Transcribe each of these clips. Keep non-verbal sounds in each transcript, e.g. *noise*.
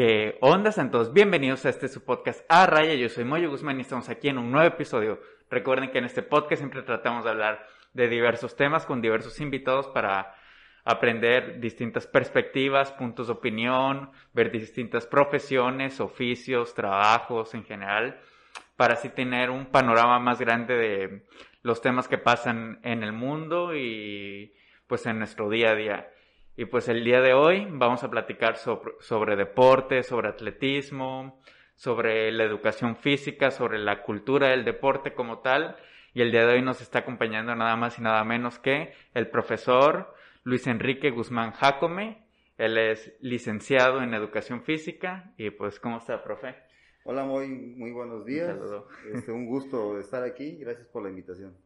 ¿Qué onda, Santos? Bienvenidos a este su podcast A Raya. Yo soy Moyo Guzmán y estamos aquí en un nuevo episodio. Recuerden que en este podcast siempre tratamos de hablar de diversos temas con diversos invitados para aprender distintas perspectivas, puntos de opinión, ver distintas profesiones, oficios, trabajos en general, para así tener un panorama más grande de los temas que pasan en el mundo y pues en nuestro día a día. Y pues el día de hoy vamos a platicar sobre, sobre deporte, sobre atletismo, sobre la educación física, sobre la cultura del deporte como tal. Y el día de hoy nos está acompañando nada más y nada menos que el profesor Luis Enrique Guzmán Jacome. Él es licenciado en educación física. Y pues, ¿cómo está, profe? Hola, muy, muy buenos días. Un, *laughs* este, un gusto estar aquí. Gracias por la invitación.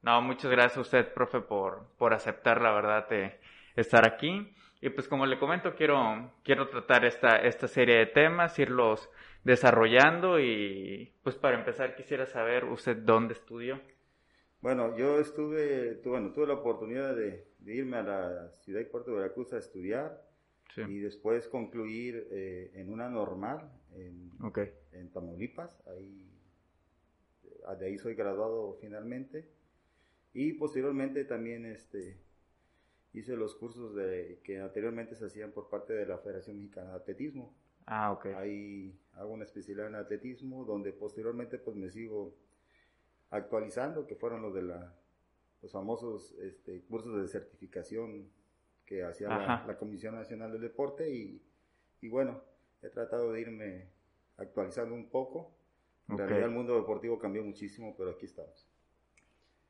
No, muchas gracias a usted, profe, por, por aceptar, la verdad. Te, estar aquí. Y pues como le comento, quiero, quiero tratar esta, esta serie de temas, irlos desarrollando y pues para empezar quisiera saber usted dónde estudió. Bueno, yo estuve, tuve, bueno, tuve la oportunidad de, irme a la ciudad y puerto de Veracruz a estudiar y después concluir eh, en una normal en, en Tamaulipas. Ahí, de ahí soy graduado finalmente y posteriormente también este, hice los cursos de, que anteriormente se hacían por parte de la Federación Mexicana de Atletismo. Ah, ok. Ahí hago una especialidad en atletismo, donde posteriormente pues me sigo actualizando, que fueron los de la, los famosos este, cursos de certificación que hacía la, Comisión Nacional del Deporte y, y, bueno, he tratado de irme actualizando un poco. En realidad el mundo deportivo cambió muchísimo, pero aquí estamos.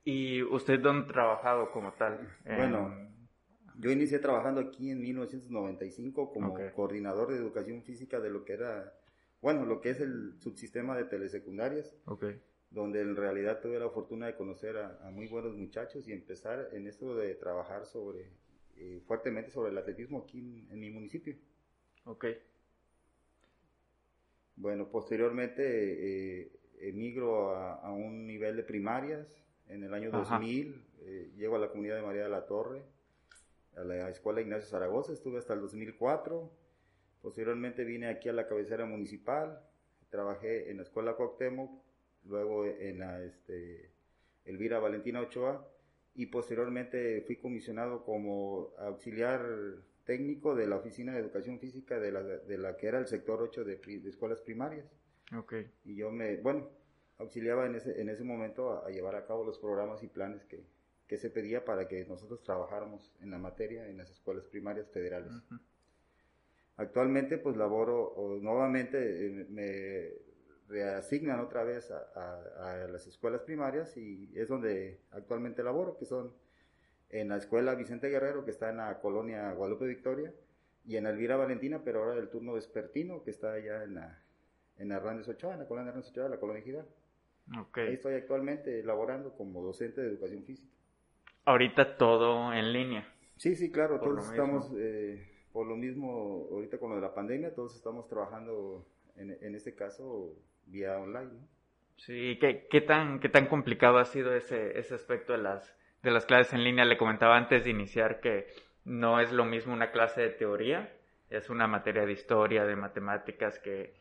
¿Y usted dónde ha trabajado como tal? Bueno, yo inicié trabajando aquí en 1995 como coordinador de educación física de lo que era, bueno, lo que es el subsistema de telesecundarias. Donde en realidad tuve la fortuna de conocer a, muy buenos muchachos y empezar en esto de trabajar sobre, eh, fuertemente sobre el atletismo aquí en, mi municipio. Ok. Bueno, posteriormente eh, emigro a, un nivel de primarias. En el año 2000 eh, llego a la comunidad de María de la Torre a la Escuela Ignacio Zaragoza, estuve hasta el 2004. Posteriormente vine aquí a la cabecera municipal, trabajé en la Escuela Cuauhtémoc, luego en la este, Elvira Valentina Ochoa y posteriormente fui comisionado como auxiliar técnico de la Oficina de Educación Física de la, de la que era el sector 8 de, escuelas primarias. Okay. Y yo me, bueno, auxiliaba en ese, en ese momento a llevar a cabo los programas y planes que, que se pedía para que nosotros trabajáramos en la materia en las escuelas primarias federales. Actualmente pues laboro, nuevamente eh, me reasignan otra vez a, las escuelas primarias y es donde actualmente laboro, que son en la escuela Vicente Guerrero, que está en la colonia Guadalupe Victoria, y en Elvira Valentina, pero ahora del turno vespertino, que está allá en la, en Hernández Ochoa, en la colonia Hernández Ochoa, la colonia Gidal. Okay. Ahí estoy actualmente laborando como docente de educación física ahorita todo en línea. Sí, sí, claro, todos estamos, eh, por lo mismo, ahorita con lo de la pandemia, todos estamos trabajando en, en este caso vía online. ¿no? Sí, ¿qué, ¿qué, tan, ¿qué tan complicado ha sido ese, ese aspecto de las, de las clases en línea? Le comentaba antes de iniciar que no es lo mismo una clase de teoría, es una materia de historia, de matemáticas que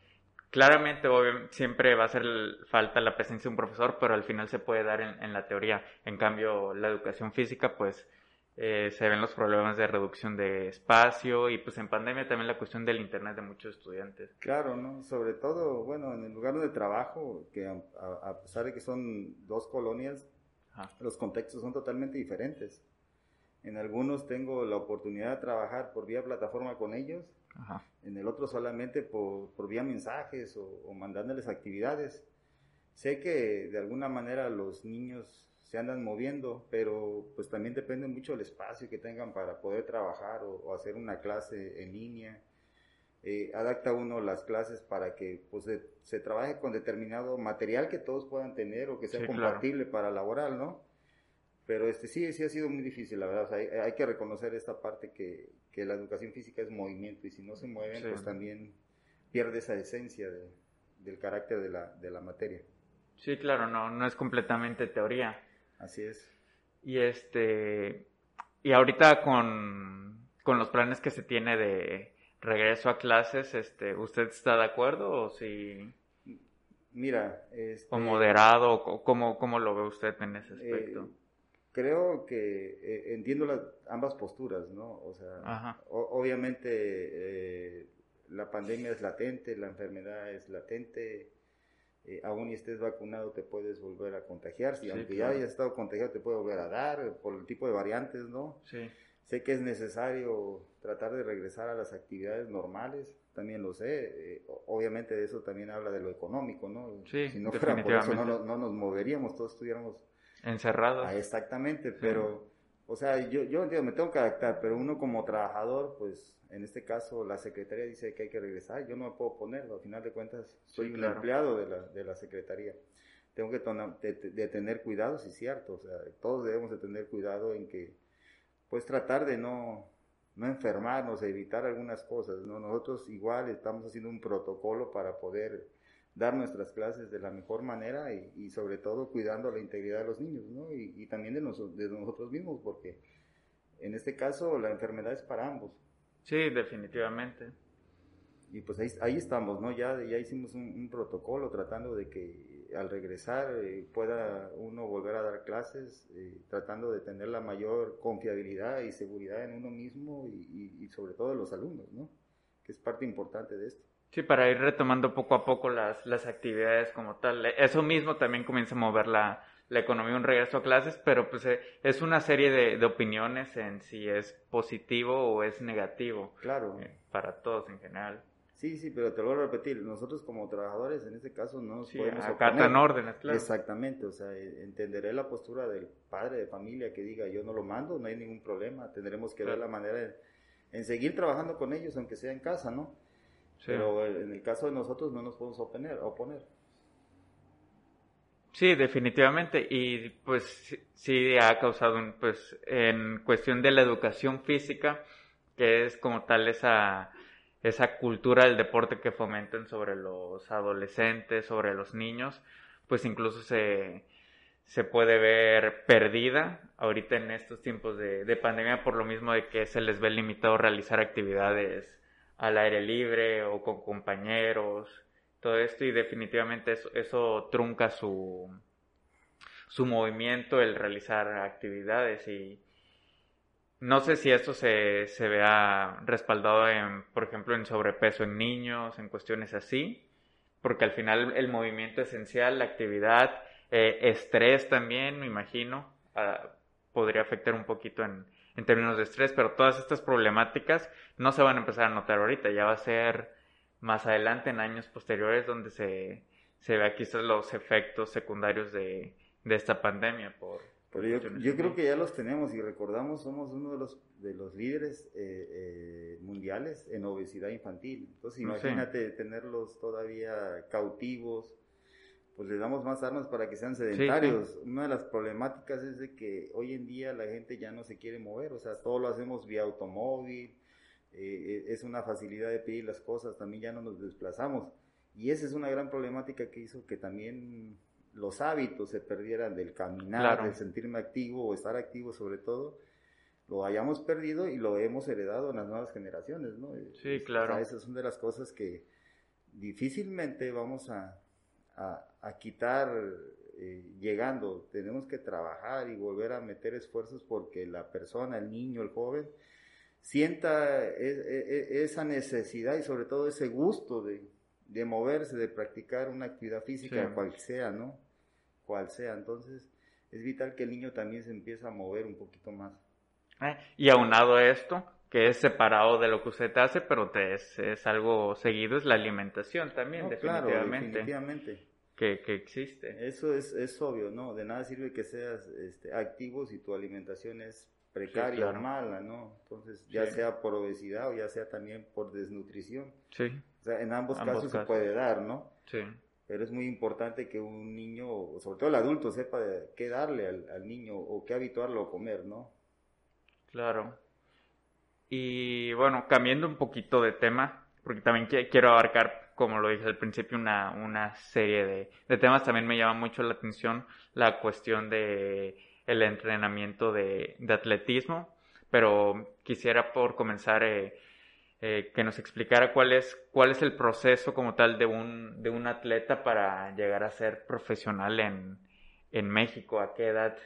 Claramente, siempre va a hacer falta la presencia de un profesor, pero al final se puede dar en, la teoría. En cambio, la educación física, pues eh, se ven los problemas de reducción de espacio y pues en pandemia también la cuestión del internet de muchos estudiantes. Claro, ¿no? Sobre todo, bueno, en el lugar de trabajo, que a, pesar de que son dos colonias, los contextos son totalmente diferentes. En algunos tengo la oportunidad de trabajar por vía plataforma con ellos en el otro solamente por, por vía mensajes o, mandándoles actividades. Sé que de alguna manera los niños se andan moviendo, pero pues también depende mucho del espacio que tengan para poder trabajar o, hacer una clase en línea. Eh, adapta uno las clases para que pues, se, trabaje con determinado material que todos puedan tener o que sea compatible para laboral, ¿no? Pero este sí, sí ha sido muy difícil, la verdad. hay, que reconocer esta parte que, que, la educación física es movimiento y si no se mueven, pues también pierde esa esencia del carácter de la, de la materia. Sí, claro, no, no es completamente teoría. Así es. Y este, y ahorita con, con los planes que se tiene de, regreso a clases, este, ¿usted está de acuerdo o si... Mira, este, o moderado, o cómo, cómo lo ve usted en ese aspecto? Eh, creo que eh, entiendo las, ambas posturas, ¿no? O sea, obviamente eh, la pandemia es latente, la enfermedad es latente, aún y estés vacunado te puedes volver a contagiar, si aunque ya hayas estado contagiado te puede volver a dar por el tipo de variantes, ¿no? Sí. Sé que es necesario tratar de regresar a las actividades normales, también lo sé. Eh, obviamente de eso también habla de lo económico, ¿no? Sí, si no fuera por eso no, no, nos moveríamos, todos estuviéramos encerrados. Ah, exactamente, pero, o sea, yo, yo entiendo, me tengo que adaptar, pero uno como trabajador, pues en este caso la secretaría dice que hay que regresar, yo no me puedo poner, al final de cuentas soy un empleado de la, de la secretaría. Tengo que de, tener cuidado, sí es cierto, o sea, todos debemos de tener cuidado en que pues tratar de no, no enfermarnos, evitar algunas cosas, ¿no? Nosotros igual estamos haciendo un protocolo para poder dar nuestras clases de la mejor manera y, sobre todo cuidando la integridad de los niños, ¿no? Y, también de, de nosotros mismos, porque en este caso la enfermedad es para ambos. Sí, definitivamente. Y pues ahí, ahí estamos, ¿no? Ya, ya hicimos un protocolo tratando de que al regresar eh, pueda uno volver a dar clases, eh, tratando de tener la mayor confiabilidad y seguridad en uno mismo y, sobre todo en los alumnos, ¿no? Que es parte importante de esto. Sí, para ir retomando poco a poco las, las actividades como tal. Eso mismo también comienza a mover la, la economía, un regreso a clases, pero pues eh, es una serie de, de, opiniones en si es positivo o es negativo. Claro. para todos en general. Sí, sí, pero te lo voy a repetir, nosotros como trabajadores en este caso no nos podemos acatan órdenes, claro. Exactamente, o sea, e, entenderé la postura del padre de familia que diga yo no lo mando, no hay ningún problema, tendremos que ver la manera en seguir trabajando con ellos aunque sea en casa, ¿no? Pero en el caso de nosotros no nos podemos oponer, oponer. Sí, definitivamente. Y pues sí ha causado un, pues en cuestión de la educación física, que es como tal esa esa cultura del deporte que fomenten sobre los adolescentes, sobre los niños, pues incluso se, se puede ver perdida ahorita en estos tiempos de, de, pandemia por lo mismo de que se les ve limitado realizar actividades al aire libre o con compañeros, todo esto y definitivamente eso, eso trunca su, su movimiento, el realizar actividades y, no sé si esto se, se vea respaldado en, por ejemplo, en sobrepeso en niños, en cuestiones así, porque al final el movimiento esencial, la actividad, eh, estrés también, me imagino, ah, podría afectar un poquito en, en términos de estrés, pero todas estas problemáticas no se van a empezar a notar ahorita, ya va a ser más adelante en años posteriores donde se, se vea quizás los efectos secundarios de, de esta pandemia por, yo, creo que ya los tenemos y recordamos, somos uno de los, de los líderes eh, eh, mundiales en obesidad infantil. Entonces imagínate tenerlos todavía cautivos, pues les damos más armas para que sean sedentarios. Una de las problemáticas es de que hoy en día la gente ya no se quiere mover, o sea, todo lo hacemos vía automóvil, eh, es una facilidad de pedir las cosas, también ya no nos desplazamos. Y esa es una gran problemática que hizo que también los hábitos se perdieran del caminar, del sentirme activo o estar activo sobre todo, lo hayamos perdido y lo hemos heredado en las nuevas generaciones, ¿no? Sí, claro. O esas son de las cosas que difícilmente vamos a, a, quitar eh, llegando. Tenemos que trabajar y volver a meter esfuerzos porque la persona, el niño, el joven, sienta e, e, e, esa necesidad y sobre todo ese gusto de, de moverse, de practicar una actividad física, cual sea, ¿no? Cual sea. Entonces, es vital que el niño también se empiece a mover un poquito más. Eh, y aunado a esto, que es separado de lo que usted hace, pero te es, es, algo seguido, es la alimentación también, definitivamente. Claro, definitivamente. Que, que, existe. Eso es, es obvio, ¿no? De nada sirve que seas este, activo si tu alimentación es precaria o mala, ¿no? Entonces, ya sea por obesidad o ya sea también por desnutrición. Sí. O sea, en ambos, casos, se puede dar, ¿no? Sí. Pero es muy importante que un niño, sobre todo el adulto, sepa qué darle al, niño o qué habituarlo a comer, ¿no? Claro. Y bueno, cambiando un poquito de tema, porque también quiero abarcar, como lo dije al principio, una, una serie de, de temas. También me llama mucho la atención la cuestión de el entrenamiento de, de atletismo, pero quisiera por comenzar eh, eh, que nos explicara cuál es, cuál es el proceso como tal de un, de un atleta para llegar a ser profesional en, en México, a qué edad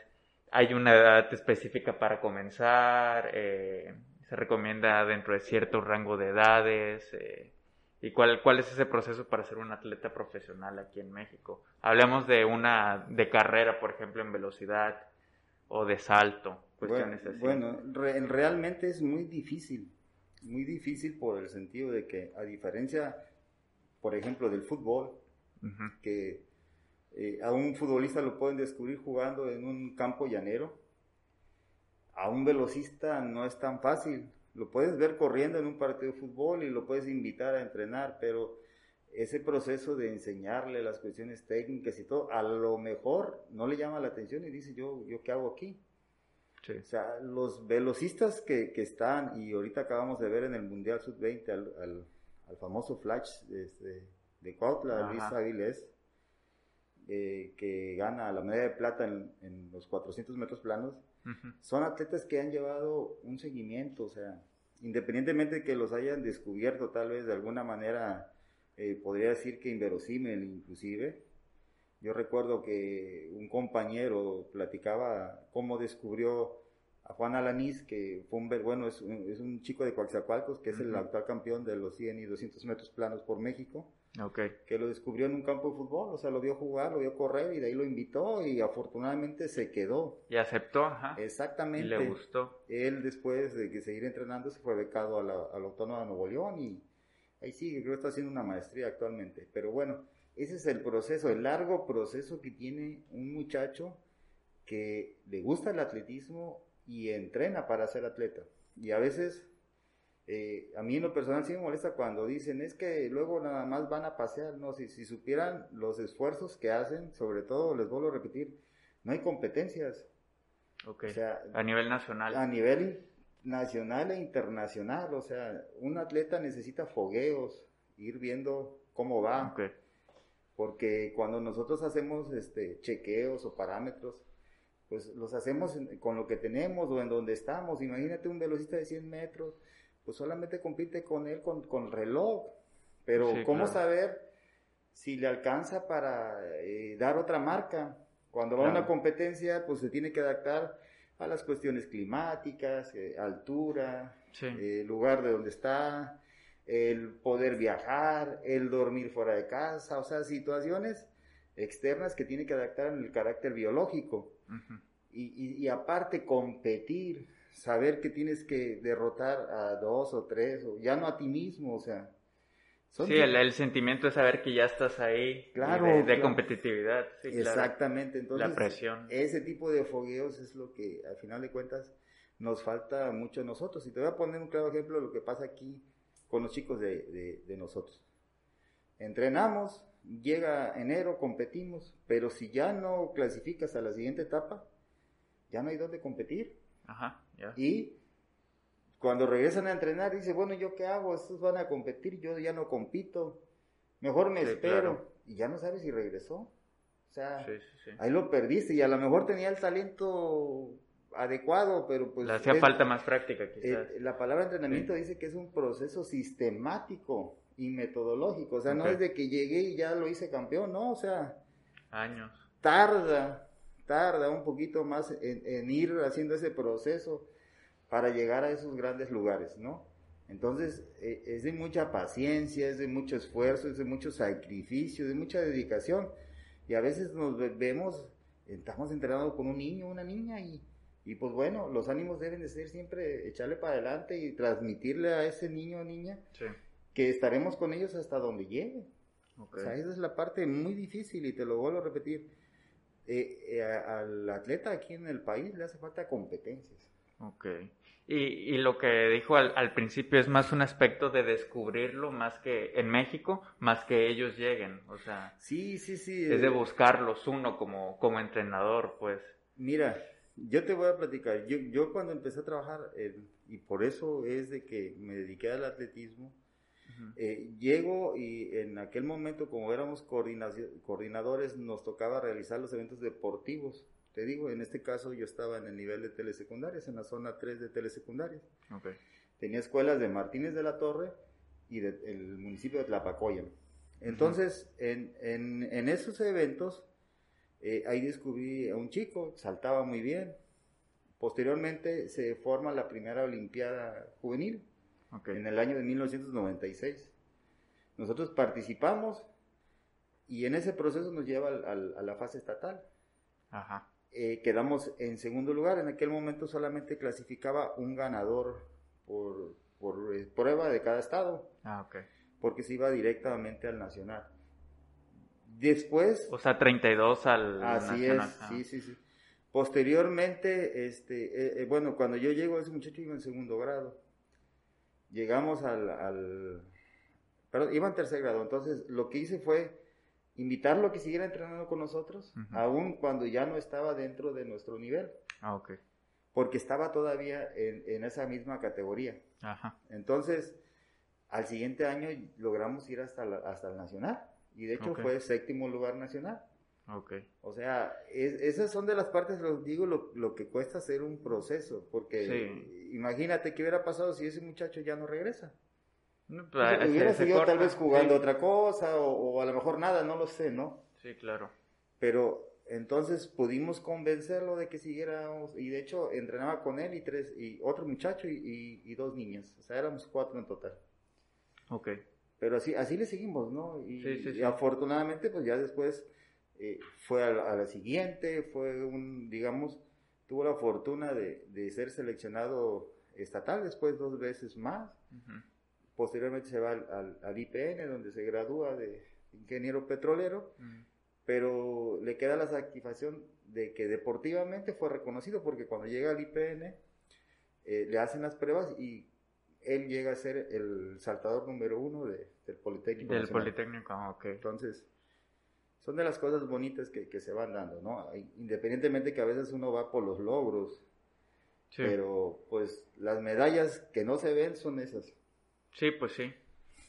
hay una edad específica para comenzar, eh, se recomienda dentro de cierto rango de edades, eh, y cuál, cuál es ese proceso para ser un atleta profesional aquí en México. Hablemos de una, de carrera, por ejemplo, en velocidad o de salto, cuestiones así. Bueno, realmente es muy difícil, muy difícil por el sentido de que, a diferencia, por ejemplo, del fútbol, que eh, a un futbolista lo pueden descubrir jugando en un campo llanero. A un velocista no es tan fácil. Lo puedes ver corriendo en un partido de fútbol y lo puedes invitar a entrenar, pero ese proceso de enseñarle las cuestiones técnicas y todo, a lo mejor no le llama la atención y dice, yo, yo qué hago aquí. O sea, los velocistas que, que, están, y ahorita acabamos de ver en el Mundial Sub-20 al, al, famoso Flash de, de, de Cuautla, Luis Avilés, eh, que gana la medalla de plata en, los 400 metros planos, son atletas que han llevado un seguimiento, o sea, independientemente de que los hayan descubierto tal vez de alguna manera, eh, podría decir que inverosímil inclusive. Yo recuerdo que un compañero platicaba cómo descubrió a Juan Alanís, que fue un, bueno, es un, es un chico de Coaxacualcos, que es el actual campeón de los 100 y 200 metros planos por México que lo descubrió en un campo de fútbol, o sea, lo vio jugar, lo vio correr y de ahí lo invitó y afortunadamente se quedó. Y aceptó, ajá. Exactamente. Y le gustó. Él después de que seguir entrenando se fue becado a la, a la Autónoma de Nuevo León y ahí sigue, creo que está haciendo una maestría actualmente. Pero bueno, ese es el proceso, el largo proceso que tiene un muchacho que le gusta el atletismo y entrena para ser atleta. Y a veces eh, a mí en lo personal sí me molesta cuando dicen es que luego nada más van a pasear, no, si, si supieran los esfuerzos que hacen, sobre todo, les vuelvo a repetir, no hay competencias. A nivel nacional. A nivel nacional e internacional, o sea, un atleta necesita fogueos, ir viendo cómo va. Porque cuando nosotros hacemos este, chequeos o parámetros, pues los hacemos con lo que tenemos o en donde estamos. Imagínate un velocista de 100 metros, pues solamente compite con él con, con reloj. Pero ¿cómo saber si le alcanza para eh, dar otra marca? Cuando va a una competencia, pues se tiene que adaptar a las cuestiones climáticas, eh, altura, eh, lugar de donde está, el poder viajar, el dormir fuera de casa, o sea, situaciones externas que tiene que adaptar en el carácter biológico. y, y, aparte competir, saber que tienes que derrotar a dos o tres, o ya no a ti mismo, o sea. sí, el, sentimiento de saber que ya estás ahí, claro, de, competitividad. Exactamente, entonces la presión. ese tipo de fogueos es lo que al final de cuentas nos falta mucho a nosotros. Y te voy a poner un claro ejemplo de lo que pasa aquí con los chicos de, de nosotros. Entrenamos, llega enero, competimos, pero si ya no clasificas a la siguiente etapa, ya no hay dónde competir. Ajá. Y cuando regresan a entrenar, dice, bueno, ¿yo qué hago? Estos van a competir, yo ya no compito, mejor me espero. Y ya no sabes si regresó. O sea, ahí lo perdiste y a lo mejor tenía el talento adecuado, pero pues... Le hacía falta más práctica, quizás. Eh, la palabra entrenamiento dice que es un proceso sistemático y metodológico. O sea, no es de que llegué y ya lo hice campeón, no, o sea... Años. Tarda, tarda un poquito más en, ir haciendo ese proceso para llegar a esos grandes lugares, ¿no? Entonces, e, es de mucha paciencia, es de mucho esfuerzo, es de mucho sacrificio, de mucha dedicación. Y a veces nos vemos, estamos entrenando con un niño, una niña, y, y pues bueno, los ánimos deben de ser siempre echarle para adelante y transmitirle a ese niño o niña que estaremos con ellos hasta donde llegue. O sea, esa es la parte muy difícil y te lo vuelvo a repetir eh, eh, al atleta aquí en el país le hace falta competencias. Ok. Y, y lo que dijo al, al, principio es más un aspecto de descubrirlo más que en México, más que ellos lleguen. O sea, sí, sí, sí. Es de eh, buscarlos uno como, como entrenador, pues. Mira, yo te voy a platicar. Yo, yo cuando empecé a trabajar, y por eso es de que me dediqué al atletismo, eh, llego y en aquel momento, como éramos coordinadores, nos tocaba realizar los eventos deportivos. Te digo, en este caso yo estaba en el nivel de telesecundarias, en la zona 3 de telesecundarias. tenía escuelas de Martínez de la Torre y del municipio de Tlapacoya. Entonces, en, en, esos eventos, eh, ahí descubrí a un chico, saltaba muy bien. Posteriormente se forma la primera Olimpiada Juvenil en el año de 1996. Nosotros participamos y en ese proceso nos lleva a la fase estatal. Eh, quedamos en segundo lugar. En aquel momento solamente clasificaba un ganador por, por eh, prueba de cada estado. Ah, ok porque se iba directamente al Nacional. Después... O sea, 32 al así es, sí, sí, sí. Posteriormente, este, eh, eh, bueno, cuando yo llego, ese muchacho iba en segundo grado. Llegamos al, al, perdón, iba en tercer grado. Entonces, lo que hice fue invitarlo a que siguiera entrenando con nosotros, aún cuando ya no estaba dentro de nuestro nivel. Ah, ok. Porque estaba todavía en, en esa misma categoría. Ajá. Entonces, al siguiente año logramos ir hasta, hasta el nacional y de hecho fue séptimo lugar nacional. Okay. O sea, esas son de las partes, lo digo, lo, que cuesta hacer un proceso, porque imagínate qué hubiera pasado si ese muchacho ya no regresa. No, pues, hubiera seguido tal vez jugando otra cosa o, a lo mejor nada, no lo sé, ¿no? Sí, claro. Pero entonces pudimos convencerlo de que siguiéramos y de hecho entrenaba con él y tres y otro muchacho y, y dos niñas, o sea, éramos cuatro en total. Ok. Pero así, así le seguimos, ¿no? Y, afortunadamente, pues ya después eh, fue a la, siguiente, fue un, digamos, tuvo la fortuna de, ser seleccionado estatal después dos veces más. Posteriormente se va al, IPN, donde se gradúa de ingeniero petrolero, pero le queda la satisfacción de que deportivamente fue reconocido, porque cuando llega al IPN, eh, le hacen las pruebas y él llega a ser el saltador número uno de, del Politécnico. Del Politécnico, ah, ok. Entonces, son de las cosas bonitas que, que, se van dando, ¿no? Independientemente que a veces uno va por los logros, sí. pero pues las medallas que no se ven son esas. Sí, pues sí.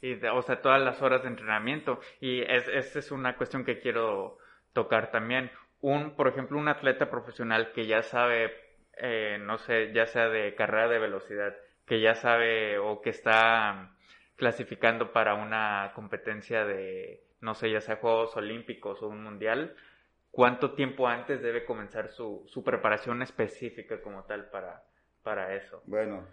Y o sea, todas las horas de entrenamiento. Y es, esa es una cuestión que quiero tocar también. Un, por ejemplo, un atleta profesional que ya sabe, eh, no sé, ya sea de carrera de velocidad, que ya sabe o que está clasificando para una competencia de, no sé, ya sea Juegos Olímpicos o un Mundial, ¿cuánto tiempo antes debe comenzar su, su preparación específica como tal para, para eso? Bueno,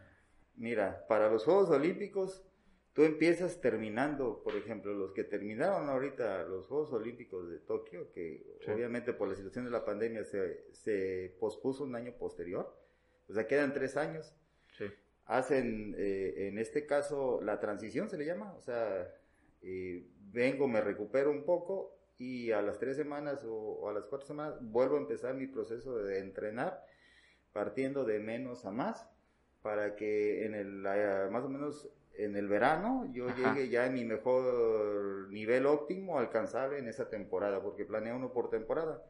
mira, para los Juegos Olímpicos, tú empiezas terminando, por ejemplo, los que terminaron ahorita los Juegos Olímpicos de Tokio, que obviamente por la situación de la pandemia se, se pospuso un año posterior, o sea, quedan tres años. Sí hacen, eh, en este caso, la transición se le llama, o sea, eh, vengo, me recupero un poco y a las tres semanas o, a las cuatro semanas vuelvo a empezar mi proceso de entrenar partiendo de menos a más para que en el, más o menos en el verano yo llegue ya en mi mejor nivel óptimo alcanzable en esa temporada, porque planea uno por temporada.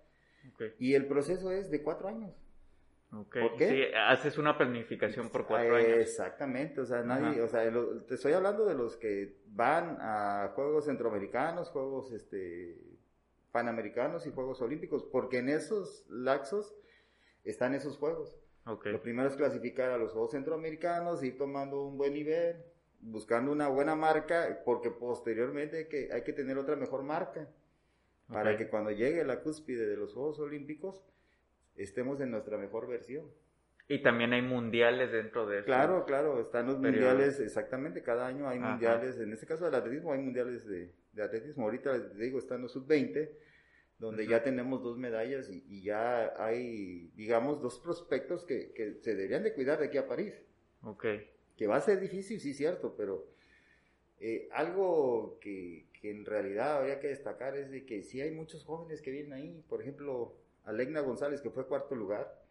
Y el proceso es de cuatro años. Okay. ¿Por Sí, haces una planificación por cuatro años. Exactamente, o sea, nadie, o sea, te estoy hablando de los que van a Juegos Centroamericanos, Juegos este, Panamericanos y Juegos Olímpicos, porque en esos laxos están esos Juegos. Okay. Lo primero es clasificar a los Juegos Centroamericanos, ir tomando un buen nivel, buscando una buena marca, porque posteriormente hay que, hay que tener otra mejor marca, para que cuando llegue la cúspide de los Juegos Olímpicos, estemos en nuestra mejor versión. Y también hay mundiales dentro de eso. Claro, claro, están los mundiales, exactamente, cada año hay mundiales, en este caso del atletismo hay mundiales de, atletismo, ahorita les digo, están los sub-20, donde ya tenemos dos medallas y, ya hay, digamos, dos prospectos que, que, se deberían de cuidar de aquí a París. Ok. Que va a ser difícil, sí, cierto, pero eh, algo que, que en realidad habría que destacar es de que sí hay muchos jóvenes que vienen ahí, por ejemplo, Alegna González, que fue cuarto lugar.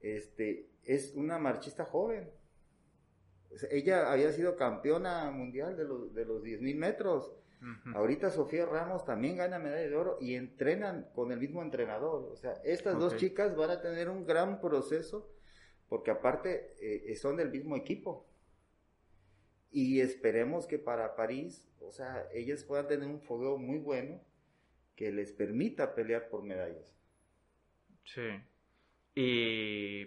Este, es una marchista joven. ella había sido campeona mundial de los, de los 10.000 metros. Ahorita Sofía Ramos también gana medalla de oro y entrenan con el mismo entrenador. O sea, estas dos chicas van a tener un gran proceso porque aparte eh, son del mismo equipo. Y esperemos que para París, o sea, ellas puedan tener un fogueo muy bueno que les permita pelear por medallas. Sí. Y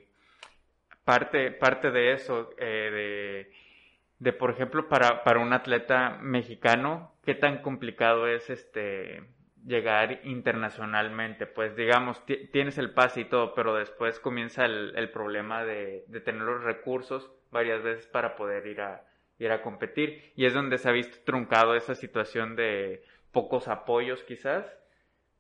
parte, parte de eso, eh, de, de, por ejemplo, para, para un atleta mexicano, ¿qué tan complicado es este llegar internacionalmente? Pues digamos, tienes el pase y todo, pero después comienza el, el problema de, de, tener los recursos varias veces para poder ir a, ir a competir. Y es donde se ha visto truncado esa situación de pocos apoyos quizás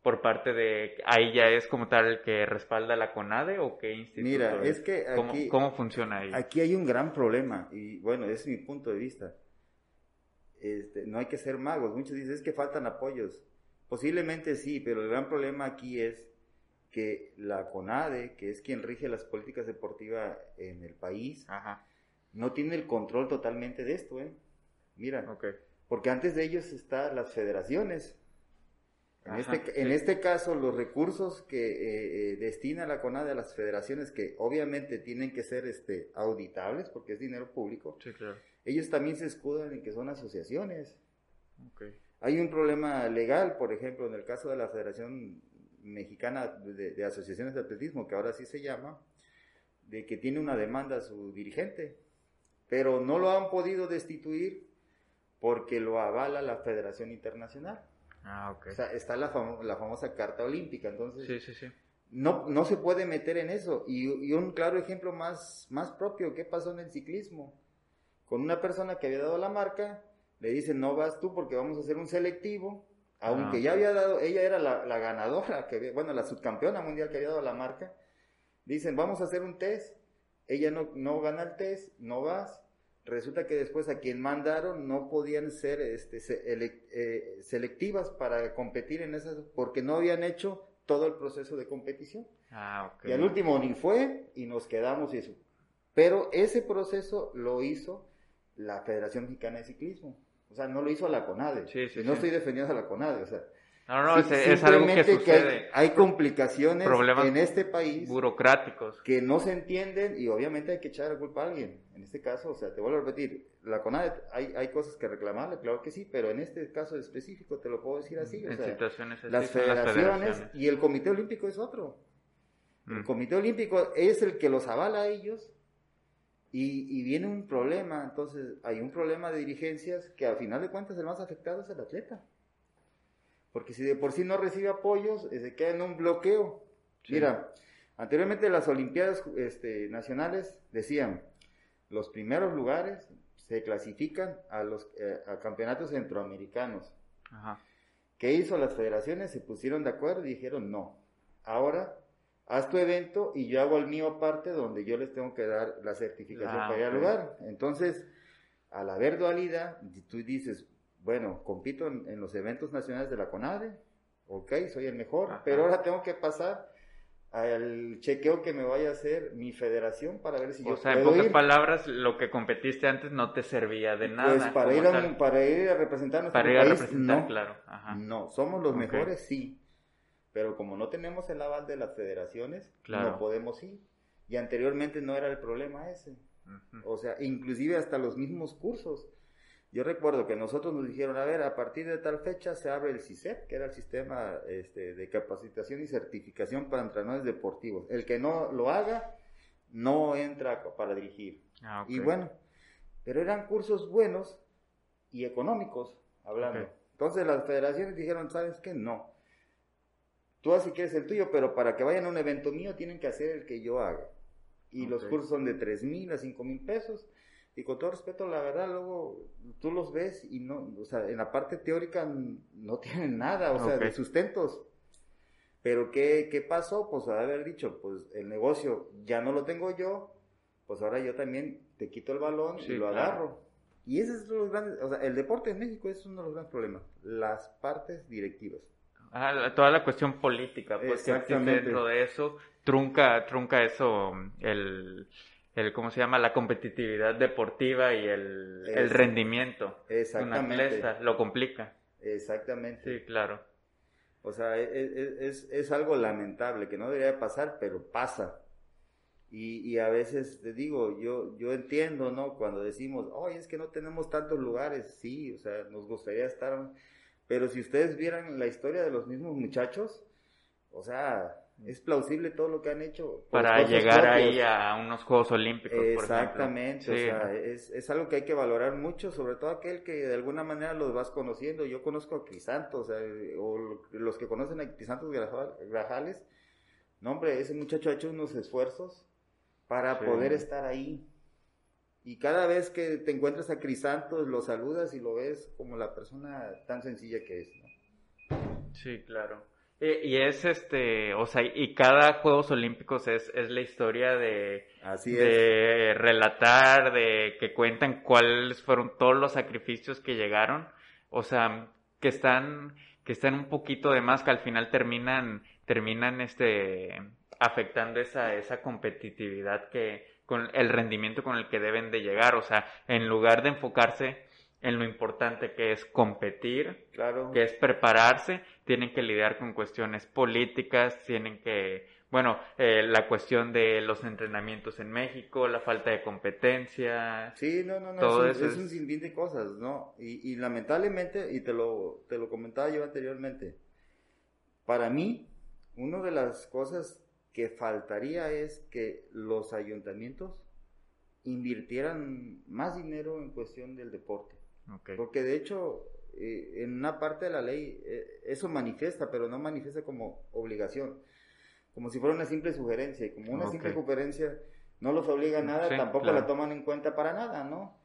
por parte de ahí ya es como tal el que respalda la CONADE o qué instituto Mira, es, que aquí, ¿Cómo, funciona ahí? Aquí hay un gran problema y bueno, ese es mi punto de vista. Este, no hay que ser magos. Muchos dicen es que faltan apoyos. Posiblemente sí, pero el gran problema aquí es que la CONADE, que es quien rige las políticas deportivas en el país, no tiene el control totalmente de esto, ¿eh? Mira, porque antes de ellos están las federaciones, en, este, en este caso, los recursos que eh, eh, destina la CONADE a las federaciones, que obviamente tienen que ser este, auditables porque es dinero público, ellos también se escudan en que son asociaciones. Hay un problema legal, por ejemplo, en el caso de la Federación Mexicana de, Asociaciones de Atletismo, que ahora sí se llama, de que tiene una demanda a su dirigente, pero no lo han podido destituir porque lo avala la Federación Internacional. Ah, O sea, está la, la famosa Carta Olímpica, entonces... No, no se puede meter en eso. Y, un claro ejemplo más, más propio, ¿qué pasó en el ciclismo? Con una persona que había dado la marca, le dicen, no vas tú porque vamos a hacer un selectivo, aunque ah, ya había dado, ella era la, ganadora, que bueno, la subcampeona mundial que había dado la marca, dicen, vamos a hacer un test, ella no, no gana el test, no vas, resulta que después a quien mandaron no podían ser este, eh, selectivas para competir en esas, porque no habían hecho todo el proceso de competición. Ah, Y al último ni fue y nos quedamos y eso. Pero ese proceso lo hizo la Federación Mexicana de Ciclismo. O sea, no lo hizo la CONADE. no estoy defendiendo a la CONADE, o sea, no, no, es, algo que sucede. hay, complicaciones en este país. Burocráticos. Que no se entienden y obviamente hay que echar la culpa a alguien. En este caso, o sea, te vuelvo a repetir, la CONADE hay, hay cosas que reclamarle, claro que sí, pero en este caso específico te lo puedo decir así. en situaciones así las federaciones, y el Comité Olímpico es otro. El mm. Comité Olímpico es el que los avala a ellos y, y, viene un problema, entonces hay un problema de dirigencias que al final de cuentas el más afectado es el atleta. Porque si de por sí no recibe apoyos, eh, se queda en un bloqueo. Mira, anteriormente las Olimpiadas este, Nacionales decían, los primeros lugares se clasifican a los eh, a campeonatos centroamericanos. Ajá. ¿Qué hizo las federaciones? Se pusieron de acuerdo y dijeron, no, ahora haz tu evento y yo hago el mío aparte donde yo les tengo que dar la certificación ah, para ir al lugar. Entonces, al haber dualidad, tú dices, bueno, compito en, los eventos nacionales de la CONADE, ok, soy el mejor, pero ahora tengo que pasar al chequeo que me vaya a hacer mi federación para ver si yo O sea, en pocas palabras, lo que competiste antes no te servía de nada. Pues para, ir a, para ir a representar nuestro para ir a representar, claro. No, somos los mejores, sí. Pero como no tenemos el aval de las federaciones, no podemos ir. Y anteriormente no era el problema ese. O sea, inclusive hasta los mismos cursos yo recuerdo que nosotros nos dijeron, a ver, a partir de tal fecha se abre el CICEP, que era el sistema este, de capacitación y certificación para entrenadores deportivos. El que no lo haga, no entra para dirigir. Ah, y bueno, pero eran cursos buenos y económicos, hablando. Entonces las federaciones dijeron, ¿sabes qué? No. Tú así quieres el tuyo, pero para que vayan a un evento mío tienen que hacer el que yo haga. Y los cursos son de tres mil a cinco mil pesos y con todo respeto, la verdad, luego tú los ves y no, o sea, en la parte teórica no tienen nada, o sea, de sustentos. Pero ¿qué, ¿qué pasó? Pues haber dicho, pues el negocio ya no lo tengo yo, pues ahora yo también te quito el balón y lo agarro. Y ese es los grandes, o sea, el deporte en México es uno de los grandes problemas, las partes directivas. Ah, toda la cuestión política, pues dentro de eso trunca, trunca eso, el, el ¿cómo se llama? La competitividad deportiva y el, el rendimiento. Exactamente. Una lo complica. Exactamente. Sí, claro. O sea, e, e, es, es, algo lamentable que no debería pasar, pero pasa. Y, y, a veces te digo, yo, yo entiendo, ¿no? Cuando decimos, oye, es que no tenemos tantos lugares, sí, o sea, nos gustaría estar, pero si ustedes vieran la historia de los mismos muchachos, o sea, Es plausible todo lo que han hecho. Para llegar ahí a unos Juegos Olímpicos. Exactamente, por ejemplo. o sea, es, es, algo que hay que valorar mucho, sobre todo aquel que de alguna manera los vas conociendo. Yo conozco a Crisantos, o, los que conocen a Crisantos Grajales. No, hombre, ese muchacho ha hecho unos esfuerzos para poder estar ahí. Y cada vez que te encuentras a Crisantos, lo saludas y lo ves como la persona tan sencilla que es, ¿no? Sí, claro. Y, es este, o sea, y cada Juegos Olímpicos es, es la historia de, de relatar, de que cuentan cuáles fueron todos los sacrificios que llegaron, o sea, que están, que están un poquito de más, que al final terminan, terminan este, afectando esa, esa competitividad que, con el rendimiento con el que deben de llegar, o sea, en lugar de enfocarse en lo importante que es competir, claro. que es prepararse, tienen que lidiar con cuestiones políticas, tienen que, bueno, eh, la cuestión de los entrenamientos en México, la falta de competencia. Sí, no, no, no, todo es, un, eso es, un sinfín de cosas, ¿no? Y, y lamentablemente, y te lo, te lo comentaba yo anteriormente, para mí, una de las cosas que faltaría es que los ayuntamientos invirtieran más dinero en cuestión del deporte. Porque de hecho, eh, en una parte de la ley eh, eso manifiesta, pero no manifiesta como obligación, como si fuera una simple sugerencia. Y como una simple sugerencia no los obliga a nada, tampoco la toman en cuenta para nada, ¿no?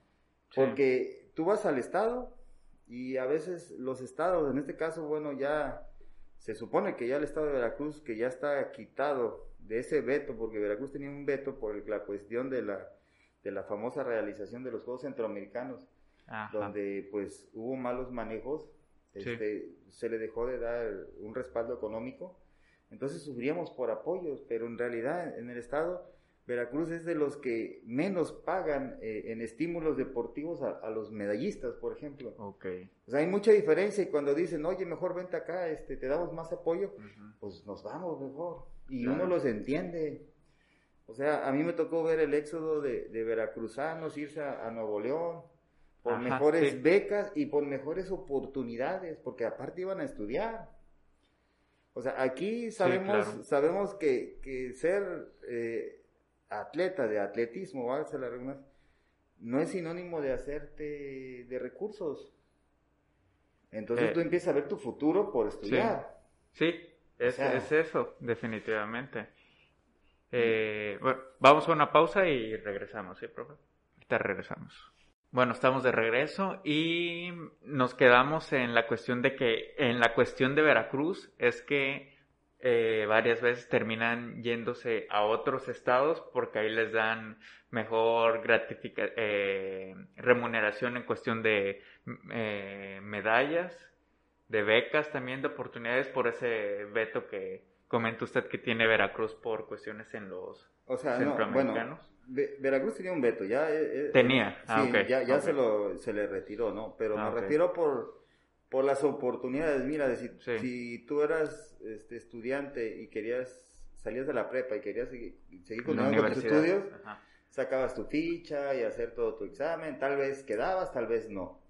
Porque tú vas al Estado y a veces los estados, en este caso, bueno, ya se supone que ya el Estado de Veracruz, que ya está quitado de ese veto, porque Veracruz tenía un veto por la cuestión de la, de la famosa realización de los Juegos Centroamericanos donde pues hubo malos manejos, este, se le dejó de dar un respaldo económico, entonces sufríamos por apoyos, pero en realidad en el estado Veracruz es de los que menos pagan eh, en estímulos deportivos a, los medallistas, por ejemplo. Okay. O sea, hay mucha diferencia y cuando dicen, oye, mejor vente acá, este, te damos más apoyo, pues nos vamos mejor. Y uno los entiende. O sea, a mí me tocó ver el éxodo de, de veracruzanos irse a Nuevo León, por mejores becas y por mejores oportunidades, porque aparte iban a estudiar. O sea, aquí sabemos, sabemos que, que ser eh, atleta de atletismo, la no es sinónimo de hacerte de recursos. Entonces eh, tú empiezas a ver tu futuro por estudiar. Sí, es, es, eso, definitivamente. Eh, bueno, vamos a una pausa y regresamos, ¿sí, profe? Ahorita regresamos. Bueno, estamos de regreso y nos quedamos en la cuestión de que, en la cuestión de Veracruz, es que eh, varias veces terminan yéndose a otros estados porque ahí les dan mejor gratifica eh, remuneración en cuestión de eh, medallas, de becas también, de oportunidades por ese veto que comenta usted que tiene Veracruz por cuestiones en los o sea, centroamericanos. Veracruz tenía un veto, ya. Eh, eh, tenía, ah, ya, ya se, lo, se le retiró, ¿no? Pero ah, me refiero por, por las oportunidades. Mira, de si, si tú eras este, estudiante y querías, salías de la prepa y querías seguir, seguir con tus estudios, sacabas tu ficha y hacer todo tu examen, tal vez quedabas, tal vez no.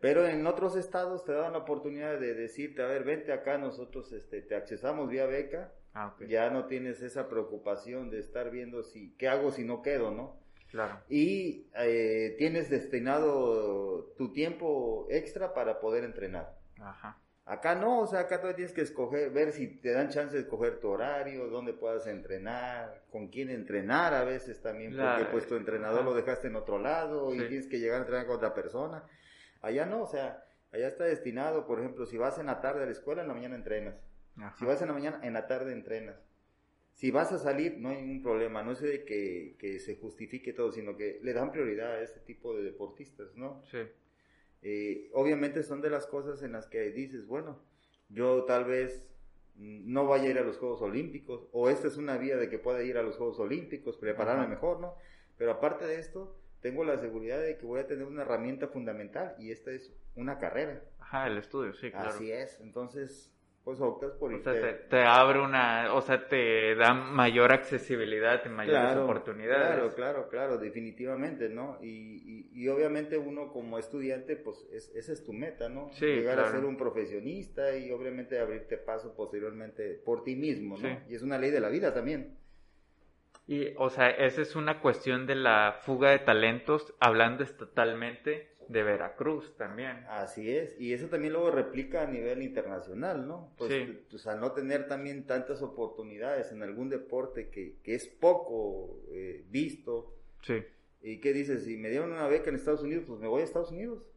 Pero en otros estados te daban la oportunidad de decirte, a ver, vente acá, nosotros este, te accesamos vía beca Ah, ya no tienes esa preocupación de estar viendo si qué hago si no quedo, ¿no? Claro. Y eh, tienes destinado tu tiempo extra para poder entrenar. Ajá. Acá no, o sea, acá todavía tienes que escoger, ver si te dan chance de escoger tu horario, dónde puedas entrenar, con quién entrenar a veces también, porque pues tu entrenador lo dejaste en otro lado y tienes que llegar a entrenar con otra persona. Allá no, o sea, allá está destinado, por ejemplo, si vas en la tarde a la escuela, en la mañana entrenas. Si vas en la mañana, en la tarde entrenas. Si vas a salir, no hay ningún problema. No es de que, que se justifique todo, sino que le dan prioridad a este tipo de deportistas, ¿no? Sí. Eh, obviamente son de las cosas en las que dices, bueno, yo tal vez no vaya a ir a los Juegos Olímpicos, o esta es una vía de que pueda ir a los Juegos Olímpicos, prepararme mejor, ¿no? Pero aparte de esto, tengo la seguridad de que voy a tener una herramienta fundamental y esta es una carrera. Ajá, el estudio, sí, claro. Así es, entonces pues optas por o sea, te, abre una, o sea, te da mayor accesibilidad y mayores oportunidades. Claro, claro, claro, definitivamente, ¿no? Y, y, obviamente uno como estudiante, pues es, esa es tu meta, ¿no? Sí, Llegar a ser un profesionista y obviamente abrirte paso posteriormente por ti mismo, ¿no? Y es una ley de la vida también. Y, o sea, esa es una cuestión de la fuga de talentos, hablando estatalmente de Veracruz también. Así es, y eso también luego replica a nivel internacional, ¿no? Pues, sí. pues al no tener también tantas oportunidades en algún deporte que, que es poco eh, visto. Sí. ¿Y qué dices? Si me dieron una beca en Estados Unidos, pues me voy a Estados Unidos.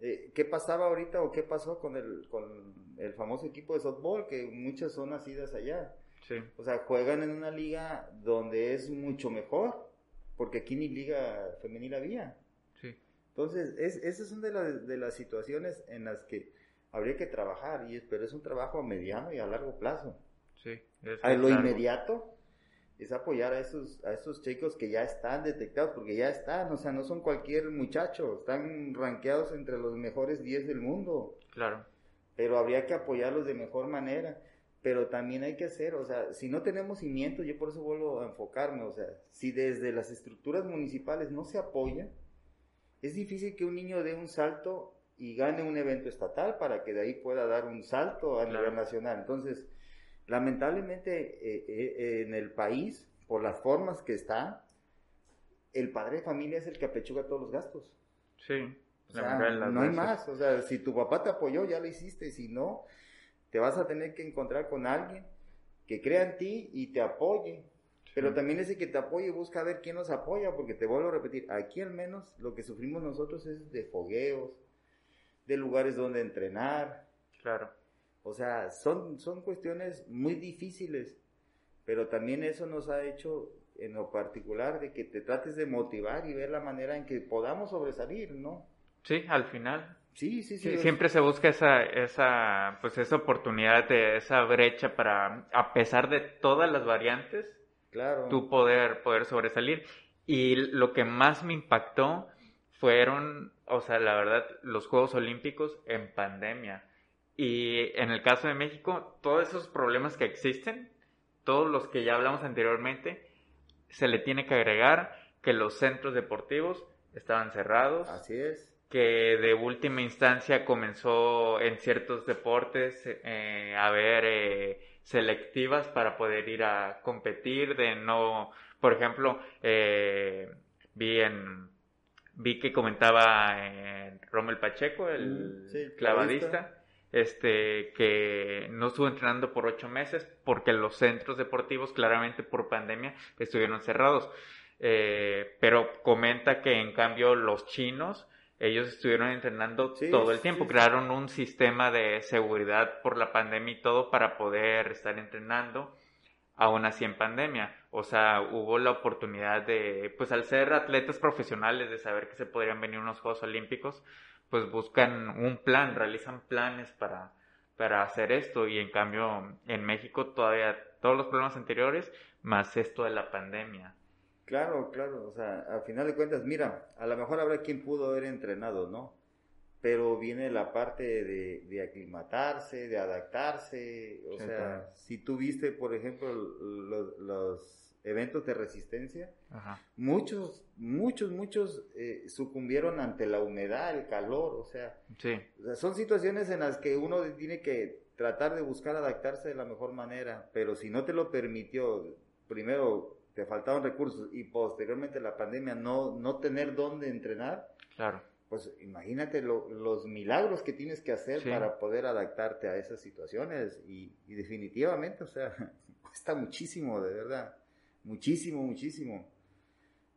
Eh, ¿Qué pasaba ahorita o qué pasó con el, con el famoso equipo de softball? Que muchas son nacidas allá. Sí. O sea, juegan en una liga donde es mucho mejor, porque aquí ni liga femenil había. Entonces, es, esas son de, de las situaciones en las que habría que trabajar, y, pero es un trabajo a mediano y a largo plazo. Sí, a lo inmediato es apoyar a esos, a esos chicos que ya están detectados, porque ya están, o sea, no son cualquier muchacho, están rankeados entre los mejores 10 del mundo. Claro. Pero habría que apoyarlos de mejor manera. Pero también hay que hacer, o sea, si no tenemos cimientos, yo por eso vuelvo a enfocarme, o sea, si desde las estructuras municipales no se apoya, es difícil que un niño dé un salto y gane un evento estatal para que de ahí pueda dar un salto a nivel nacional. Entonces, lamentablemente eh, eh, en el país, por las formas que está, el padre de familia es el que apechuga todos los gastos. Sí. no hay más. O sea, si tu papá te apoyó, ya lo hiciste. Si no, te vas a tener que encontrar con alguien que crea en ti y te apoye. Pero también ese que te apoye busca ver quién nos apoya, porque te vuelvo a repetir, aquí al menos lo que sufrimos nosotros es de fogueos, de lugares donde entrenar. Claro. O sea, son, son cuestiones muy difíciles, pero también eso nos ha hecho en lo particular de que te trates de motivar y ver la manera en que podamos sobresalir, ¿no? Sí, al final. Sí, sí, sí. siempre se busca esa, esa, pues esa oportunidad, de, esa brecha para, a pesar de todas las variantes, claro. tu poder, poder sobresalir. Y lo que más me impactó fueron, o sea, la verdad, los Juegos Olímpicos en pandemia. Y en el caso de México, todos esos problemas que existen, todos los que ya hablamos anteriormente, se le tiene que agregar que los centros deportivos estaban cerrados. Así es. Que de última instancia comenzó en ciertos deportes eh, a haber eh, selectivas para poder ir a competir, de no, por ejemplo, eh, vi en vi que comentaba en Rommel Pacheco, el clavadista, este que no estuvo entrenando por ocho meses porque los centros deportivos claramente por pandemia estuvieron cerrados. Eh, pero comenta que en cambio los chinos ellos estuvieron entrenando todo el tiempo, crearon un sistema de seguridad por la pandemia y todo para poder estar entrenando aún así en pandemia. O sea, hubo la oportunidad de, pues al ser atletas profesionales, de saber que se podrían venir unos Juegos Olímpicos, pues buscan un plan, realizan planes para, para hacer esto y en cambio en México todavía todos los problemas anteriores más esto de la pandemia. Claro, claro, o sea, al final de cuentas, mira, a lo mejor habrá quien pudo haber entrenado, ¿no? Pero viene la parte de, de aclimatarse, de adaptarse, o sea, si tú viste, por ejemplo, los, eventos de resistencia, muchos, muchos, muchos eh, sucumbieron ante la humedad, el calor, o sea, sí. o sea, son situaciones en las que uno tiene que tratar de buscar adaptarse de la mejor manera, pero si no te lo permitió, primero te faltaban recursos y posteriormente la pandemia no, no tener dónde entrenar, claro. pues imagínate los milagros que tienes que hacer para poder adaptarte a esas situaciones y, definitivamente, o sea, *laughs* cuesta muchísimo, de verdad, muchísimo, muchísimo.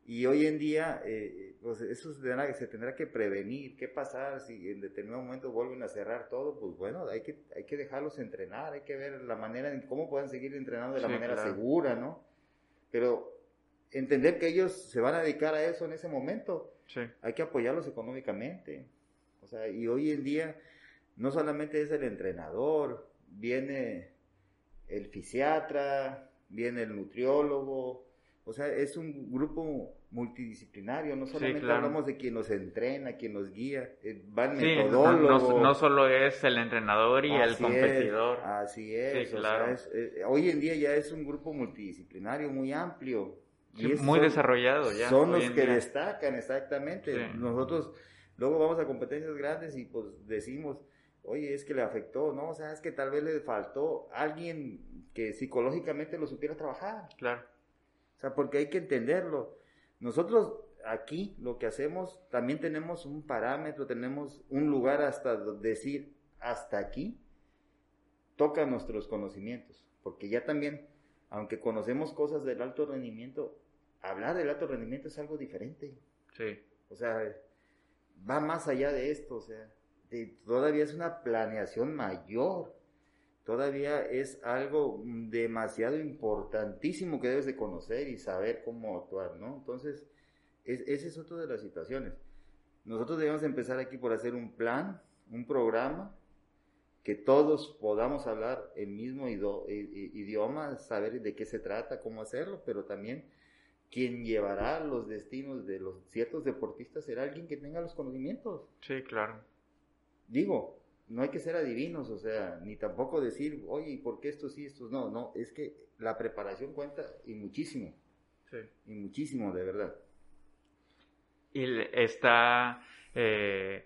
Y hoy en día, eh, pues eso se se tendrá que prevenir. ¿Qué pasar si en determinado momento vuelven a cerrar todo? Pues bueno, hay que, hay que dejarlos entrenar, hay que ver la manera en cómo pueden seguir entrenando de la manera segura, ¿no? Pero entender que ellos se van a dedicar a eso en ese momento. Hay que apoyarlos económicamente. O sea, y hoy en día no solamente es el entrenador, viene el fisiatra, viene el nutriólogo, O sea, es un grupo multidisciplinario, no solamente hablamos de quien nos entrena, quien nos guía, eh, va el metodólogo. No, solo es el entrenador y el competidor. así es, eh, hoy en día ya es un grupo multidisciplinario muy amplio. Y muy desarrollado ya. Son los que destacan, exactamente. Nosotros luego vamos a competencias grandes y pues decimos, oye, es que le afectó, ¿no? O sea, es que tal vez le faltó alguien que psicológicamente lo supiera trabajar. Claro sea, porque hay que entenderlo. Nosotros aquí lo que hacemos, también tenemos un parámetro, tenemos un lugar hasta decir, hasta aquí, toca nuestros conocimientos, porque ya también, aunque conocemos cosas del alto rendimiento, hablar del alto rendimiento es algo diferente. Sí. O sea, va más allá de esto, o sea, todavía es una planeación mayor todavía es algo demasiado importantísimo que debes de conocer y saber cómo actuar, ¿no? Entonces, es, esa es otra de las situaciones. Nosotros debemos empezar aquí por hacer un plan, un programa, que todos podamos hablar el mismo idioma, saber de qué se trata, cómo hacerlo, pero también quien llevará los destinos de los ciertos deportistas será alguien que tenga los conocimientos. Sí, claro. Digo, no hay que ser adivinos, o sea, ni tampoco decir, oye, ¿por qué estos sí, estos no? No, es que la preparación cuenta y muchísimo. Sí. Y muchísimo, de verdad. Y está, eh,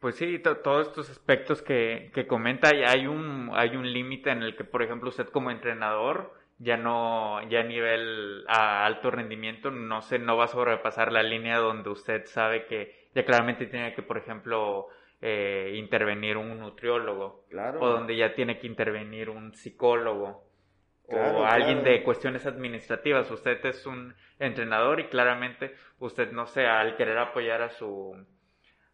pues sí, todos estos aspectos que, que comenta, hay un, hay un límite en el que, por ejemplo, usted como entrenador, ya no, ya a nivel a alto rendimiento, no sé, no va a sobrepasar la línea donde usted sabe que ya claramente tiene que, por ejemplo, eh, intervenir un nutriólogo. Claro. O donde ya tiene que intervenir un psicólogo. o alguien de cuestiones administrativas. Usted es un entrenador y claramente usted, no sé, al querer apoyar a su,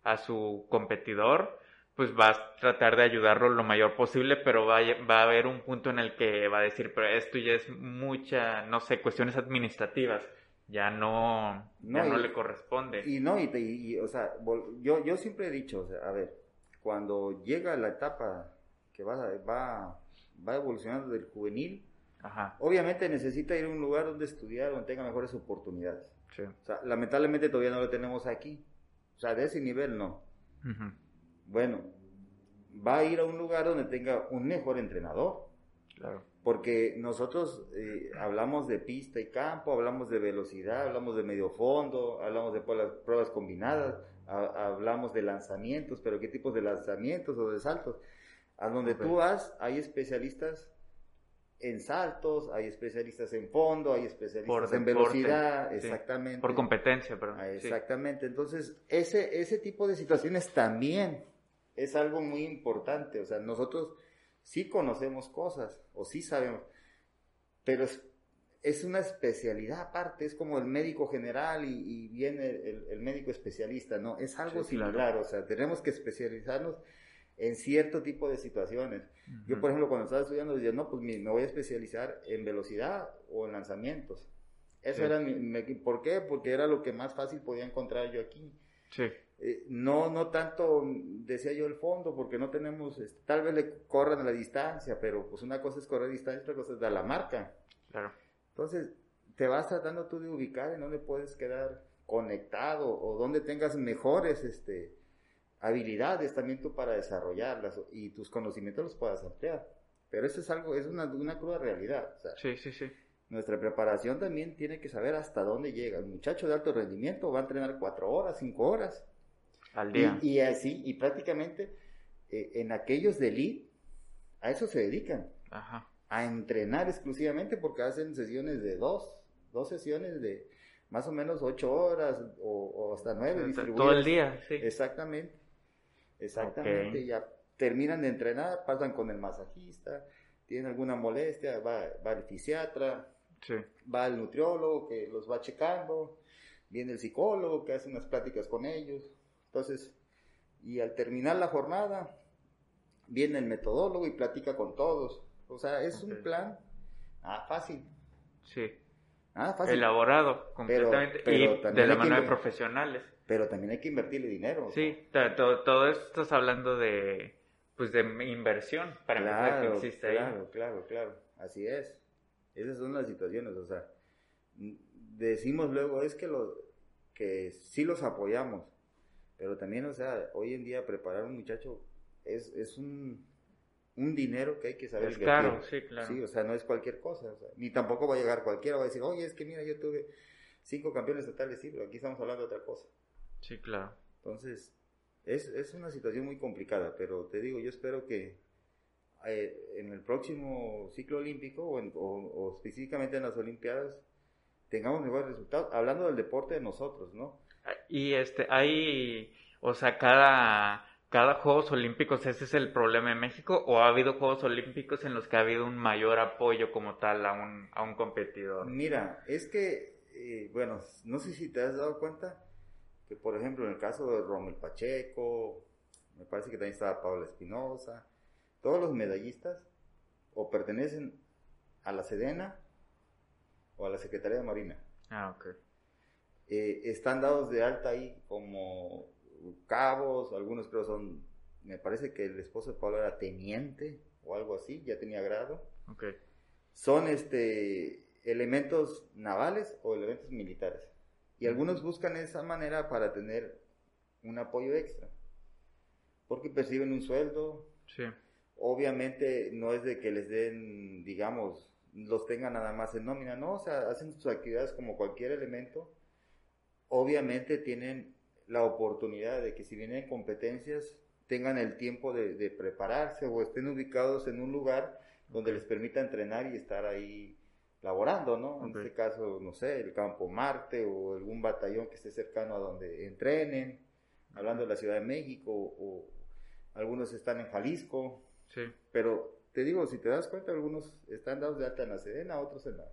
a su competidor, pues va a tratar de ayudarlo lo mayor posible, pero va a, va a haber un punto en el que va a decir, pero esto ya es mucha, no sé, cuestiones administrativas ya no, no, no le corresponde. Y no, y, o sea, yo, yo siempre he dicho, o sea, a ver, cuando llega la etapa que va, va, va evolucionando del juvenil, obviamente necesita ir a un lugar donde estudiar, donde tenga mejores oportunidades. O sea, lamentablemente todavía no lo tenemos aquí. O sea, de ese nivel no. Bueno, va a ir a un lugar donde tenga un mejor entrenador. Claro porque nosotros eh, hablamos de pista y campo, hablamos de velocidad, hablamos de medio fondo, hablamos de pruebas combinadas, hablamos de lanzamientos, pero qué tipos de lanzamientos o de saltos. A donde tú vas, hay especialistas en saltos, hay especialistas en fondo, hay especialistas en velocidad, exactamente. Por competencia, perdón. Ah, exactamente. Entonces, ese, ese tipo de situaciones también es algo muy importante. O sea, nosotros sí conocemos cosas o sí sabemos, pero es, una especialidad aparte, es como el médico general y, viene el, médico especialista, ¿no? Es algo similar, o sea, tenemos que especializarnos en cierto tipo de situaciones. Yo, por ejemplo, cuando estaba estudiando, decía, no, pues me voy a especializar en velocidad o en lanzamientos. Eso era mi, ¿por qué? Porque era lo que más fácil podía encontrar yo aquí. Sí. Eh, no, no tanto, decía yo, el fondo, porque no tenemos, este, tal vez le corran a la distancia, pero pues una cosa es correr distancia, otra cosa es dar la marca. Claro. Entonces, te vas tratando tú de ubicar en dónde puedes quedar conectado o dónde tengas mejores este, habilidades también tú para desarrollarlas y tus conocimientos los puedas ampliar. Pero eso es algo, es una, una cruda realidad. sí, sí, sí. Nuestra preparación también tiene que saber hasta dónde llega. El muchacho de alto rendimiento va a entrenar cuatro horas, cinco horas al día. Y, así, y prácticamente eh, en aquellos de elite, a eso se dedican. Ajá. A entrenar exclusivamente porque hacen sesiones de dos, dos sesiones de más o menos ocho horas o, hasta nueve. Todo el día, sí. Exactamente. Exactamente. Ya terminan de entrenar, pasan con el masajista, tienen alguna molestia, va, va el fisiatra, sí. va el nutriólogo que los va checando, viene el psicólogo que hace unas pláticas con ellos. Entonces, y al terminar la jornada, viene el metodólogo y platica con todos. O sea, es un plan ah, fácil. Sí. Ah, fácil. Elaborado completamente y de la mano de profesionales. Pero también hay que invertirle dinero. Sí, todo, todo, esto estás hablando de pues de inversión para claro, que existe claro, Claro, claro, así es. Esas son las situaciones, o sea, decimos luego es que, lo, que sí los apoyamos, pero también, o sea, hoy en día preparar un muchacho es, es un, un dinero que hay que saber. Es caro, sí, claro. Sí, o sea, no es cualquier cosa, o sea, ni tampoco va a llegar cualquiera, va a decir, oye, es que mira, yo tuve cinco campeones totales, sí, pero aquí estamos hablando de otra cosa. Sí, claro. Entonces, es, es una situación muy complicada, pero te digo, yo espero que eh, en el próximo ciclo olímpico o, o, específicamente en las Olimpiadas tengamos mejores resultados, hablando del deporte de nosotros, ¿no? Y este, hay, o sea, cada, cada Juegos Olímpicos, ¿ese es el problema en México? ¿O ha habido Juegos Olímpicos en los que ha habido un mayor apoyo como tal a un, a un competidor? Mira, es que, eh, bueno, no sé si te has dado cuenta que, por ejemplo, en el caso de Romel Pacheco, me parece que también estaba Pablo Espinosa, todos los medallistas o pertenecen a la Sedena o a la Secretaría de Marina. Ah, ok. Eh, están dados de alta ahí como cabos, algunos creo son, me parece que el esposo de Pablo era teniente o algo así, ya tenía grado. Son este elementos navales o elementos militares. Y algunos buscan esa manera para tener un apoyo extra. Porque perciben un sueldo, sí. Obviamente no es de que les den, digamos, los tengan nada más en nómina, no, o sea, hacen sus actividades como cualquier elemento. Obviamente tienen la oportunidad de que si vienen competencias tengan el tiempo de, prepararse o estén ubicados en un lugar donde les permita entrenar y estar ahí laborando, ¿no? En este caso, no sé, el campo Marte o algún batallón que esté cercano a donde entrenen, hablando de la Ciudad de México o algunos están en Jalisco, Sí. Pero te digo, si te das cuenta, algunos están dados de alta en la Sedena, otros en la,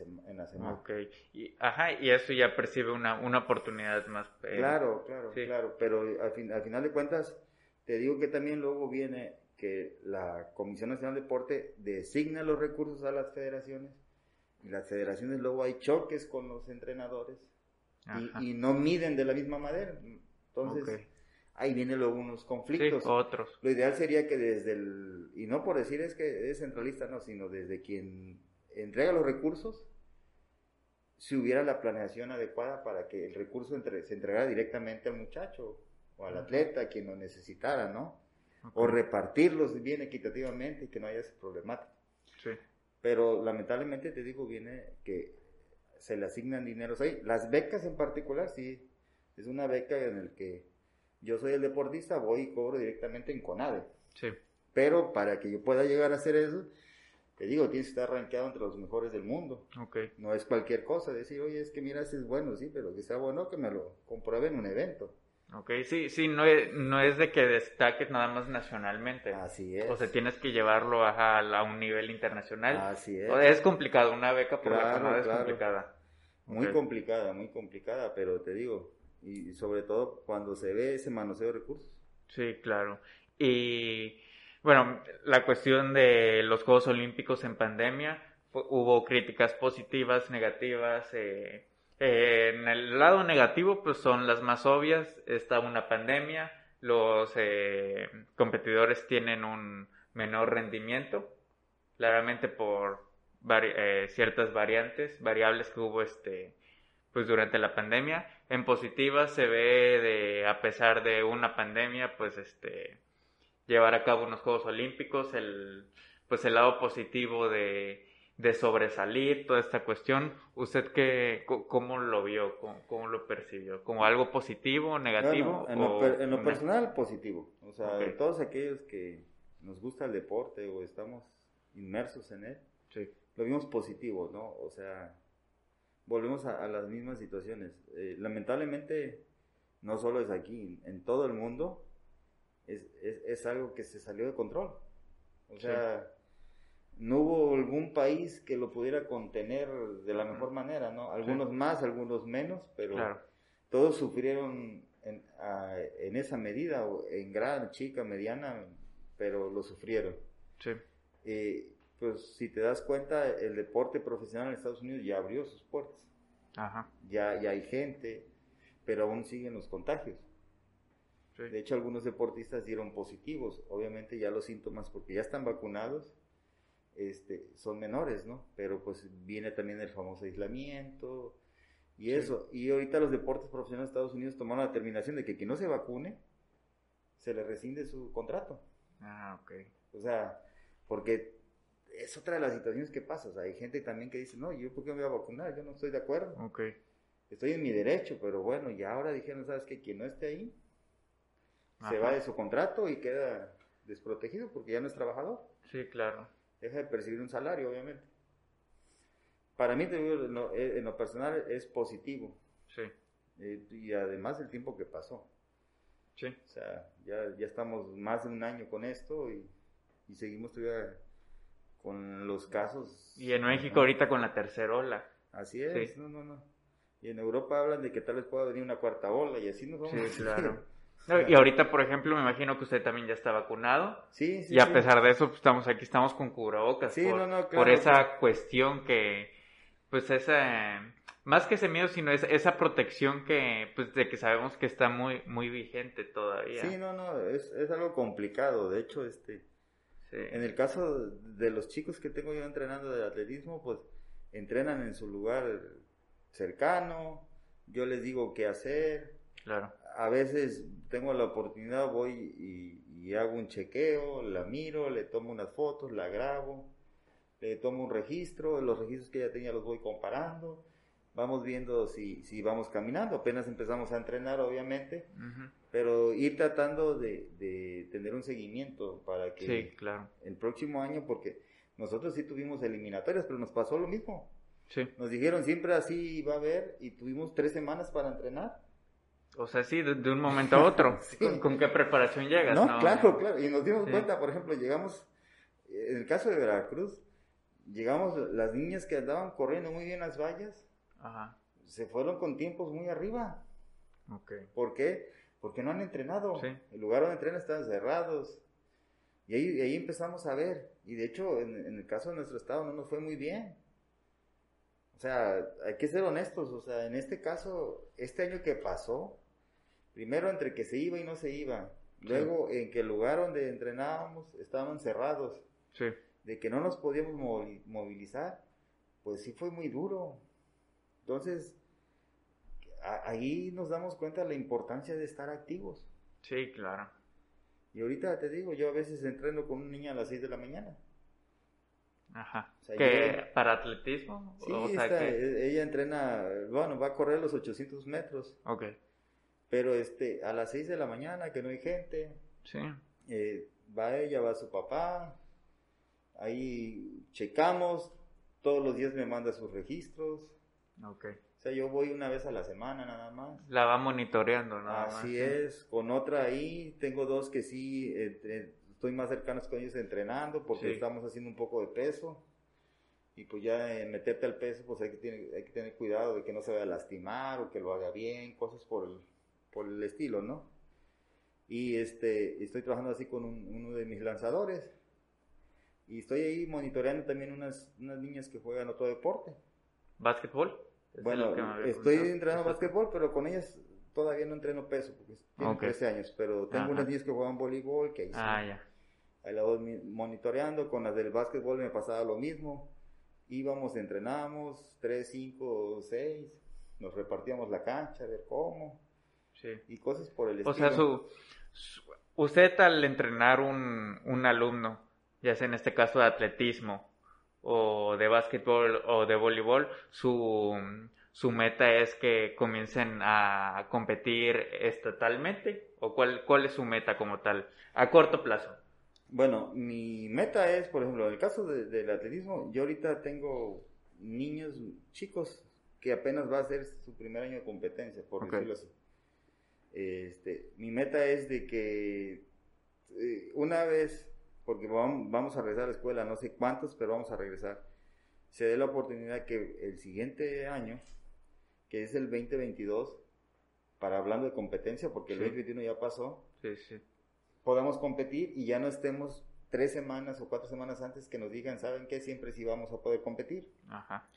en la, en. Ok, y, ajá, y eso ya percibe una, una oportunidad más. Eh, claro, claro, claro, pero al, fin, al final de cuentas, te digo que también luego viene que la Comisión Nacional de Deporte designa los recursos a las federaciones y las federaciones luego hay choques con los entrenadores y, y, no miden de la misma manera. Entonces, ahí vienen luego unos conflictos. otros. Lo ideal sería que desde el, y no por decir es que es centralista, no, sino desde quien entrega los recursos, si hubiera la planeación adecuada para que el recurso entre, se entregara directamente al muchacho o al atleta, quien lo necesitara, ¿no? O repartirlos bien equitativamente y que no haya ese problemático. Sí. Pero lamentablemente te digo, viene que se le asignan dineros ahí. Las becas en particular, sí, es una beca en el que yo soy el deportista, voy y cobro directamente en CONADE. Sí. Pero para que yo pueda llegar a hacer eso, te digo, tienes que estar rankeado entre los mejores del mundo. Okay. No es cualquier cosa decir, oye, es que mira, ese es bueno, sí, pero que sea bueno que me lo compruebe en un evento. Ok, sí, sí, no es, no es de que destaques nada más nacionalmente. Así es. O sea, tienes que llevarlo a, a un nivel internacional. Así es. es complicado, una beca por la CONADE es complicada. Muy complicada, muy complicada, pero te digo, y sobre todo cuando se ve ese manoseo de recursos. Sí, claro. Y bueno, la cuestión de los Juegos Olímpicos en pandemia, hubo críticas positivas, negativas. Eh, eh, en el lado negativo, pues son las más obvias. Está una pandemia, los eh, competidores tienen un menor rendimiento, claramente por ciertas variantes, variables que hubo este pues durante la pandemia. En positiva se ve de, a pesar de una pandemia, pues este, llevar a cabo unos Juegos Olímpicos, el, pues el lado positivo de, de sobresalir toda esta cuestión. ¿Usted qué, cómo lo vio, cómo, lo percibió? ¿Como algo positivo, negativo? en, lo, personal, positivo. O sea, todos aquellos que nos gusta el deporte o estamos inmersos en él, lo vimos positivo, ¿no? O sea, volvemos a, las mismas situaciones. Eh, lamentablemente, no solo es aquí, en todo el mundo es, es, algo que se salió de control. O sea, no hubo algún país que lo pudiera contener de la mejor manera, ¿no? Algunos más, algunos menos, pero todos sufrieron en, en, esa medida, en gran, chica, mediana, pero lo sufrieron. Sí. Eh, pues si te das cuenta, el deporte profesional en Estados Unidos ya abrió sus puertas. Ajá. Ya, ya hay gente, pero aún siguen los contagios. De hecho, algunos deportistas dieron positivos. Obviamente ya los síntomas, porque ya están vacunados, este, son menores, ¿no? Pero pues viene también el famoso aislamiento y eso. Y ahorita los deportes profesionales de Estados Unidos tomaron la determinación de que quien no se vacune, se le rescinde su contrato. Ah, ok. O sea, porque es otra de las situaciones que pasa. O sea, hay gente también que dice, no, yo por qué me voy a vacunar, yo no estoy de acuerdo. Ok. Estoy en mi derecho, pero bueno, y ahora dijeron, ¿sabes qué? Quien no esté ahí, se va de su contrato y queda desprotegido porque ya no es trabajador. Sí, claro. Deja de percibir un salario, obviamente. Para mí, en lo, eh, en lo personal es positivo. Sí. Eh, y además el tiempo que pasó. Sí. O sea, ya, ya estamos más de un año con esto y, y seguimos todavía con los casos. Y en México ahorita con la tercera ola. Así es, no, no, no. Y en Europa hablan de que tal vez pueda venir una cuarta ola y así nos vamos. Sí, claro. *laughs* Y ahorita, por ejemplo, me imagino que usted también ya está vacunado. Sí, sí. Y a pesar de eso, pues, estamos aquí, estamos con cubrebocas. Sí, por, no, no, claro. por esa cuestión que, pues, esa, más que ese miedo, sino esa, esa protección que, pues, de que sabemos que está muy, muy vigente todavía. Sí, no, no, es, es algo complicado. De hecho, este, Sí. en el caso de los chicos que tengo yo entrenando de atletismo, pues, entrenan en su lugar cercano. Yo les digo qué hacer. Claro. A veces tengo la oportunidad, voy y, y, hago un chequeo, la miro, le tomo unas fotos, la grabo, le tomo un registro, los registros que ya tenía los voy comparando, vamos viendo si, si vamos caminando, apenas empezamos a entrenar obviamente, Ujú. pero ir tratando de, de tener un seguimiento para que Sí, claro. el próximo año, porque nosotros sí tuvimos eliminatorias, pero nos pasó lo mismo. Sí. Nos dijeron siempre así va a haber y tuvimos tres semanas para entrenar. O sea, sí, de, de un momento a otro. *laughs* Sí. ¿Con, con qué preparación llegas? No, claro, claro. Y nos dimos Sí. cuenta, por ejemplo, llegamos, en el caso de Veracruz, llegamos, las niñas que andaban corriendo muy bien las vallas, Ajá. se fueron con tiempos muy arriba. Ok. ¿Por qué? Porque no han entrenado. Sí. El lugar donde entrenan están cerrados. Y ahí, ahí empezamos a ver. Y de hecho, en, en el caso de nuestro estado no nos fue muy bien. O sea, hay que ser honestos. O sea, en este caso, este año que pasó, primero entre que se iba y no se iba. Luego en que el lugar donde entrenábamos estaban cerrados. Sí. De que no nos podíamos movi- movilizar. Pues sí fue muy duro. Entonces, a- ahí nos damos cuenta de la importancia de estar activos. Sí, claro. Y ahorita te digo, yo a veces entreno con un niño a las 6 de la mañana. Ajá. O sea, ¿Que yo- para atletismo? Sí, o sea, está- que... ella entrena, bueno, va a correr los 800 metros, Ok. Pero este, a las 6 de la mañana, que no hay gente, Sí. eh, va ella, va su papá, ahí checamos, todos los días me manda sus registros, Ok. o sea, yo voy una vez a la semana nada más. La va monitoreando, nada más. Así sí. es, con otra ahí, tengo dos que sí, estoy más cercanos con ellos entrenando porque Sí. estamos haciendo un poco de peso. Y pues ya eh, meterte al peso, pues hay que, tener, hay que tener cuidado de que no se vaya a lastimar o que lo haga bien, cosas por el, por el estilo, ¿no? Y este, estoy trabajando así con un- uno de mis lanzadores. Y estoy ahí monitoreando también unas, unas niñas que juegan otro deporte. ¿Básquetbol? Bueno, estoy entrenando básquetbol, pero con ellas todavía no entreno peso, porque tienen Ok. 13 años, pero tengo Ajá. unas niñas que juegan voleibol, que ahí sí, Ah, ya. ahí voy monitoreando, con las del básquetbol me pasaba lo mismo, íbamos, entrenábamos, 3, 5, 6, nos repartíamos la cancha, a ver cómo, Sí. y cosas por el O estilo. sea, su, su- usted al entrenar un, un alumno, ya sea en este caso de atletismo o de básquetbol o de voleibol, su, su meta es que comiencen a competir estatalmente o cuál, cuál es su meta como tal a corto plazo. Bueno, mi meta es, por ejemplo, en el caso de- del atletismo, yo ahorita tengo niños chicos que apenas va a ser su primer año de competencia, por decirlo así. Este, mi meta es de que eh, una vez, porque vam- vamos a regresar a la escuela, no sé cuántos, pero vamos a regresar, se dé la oportunidad que el siguiente año, que es el 2022, para hablando de competencia, porque el Sí. 2021 ya pasó, Sí, sí. podamos competir y ya no estemos tres semanas o cuatro semanas antes que nos digan, ¿saben qué? Siempre sí vamos a poder competir. Ajá.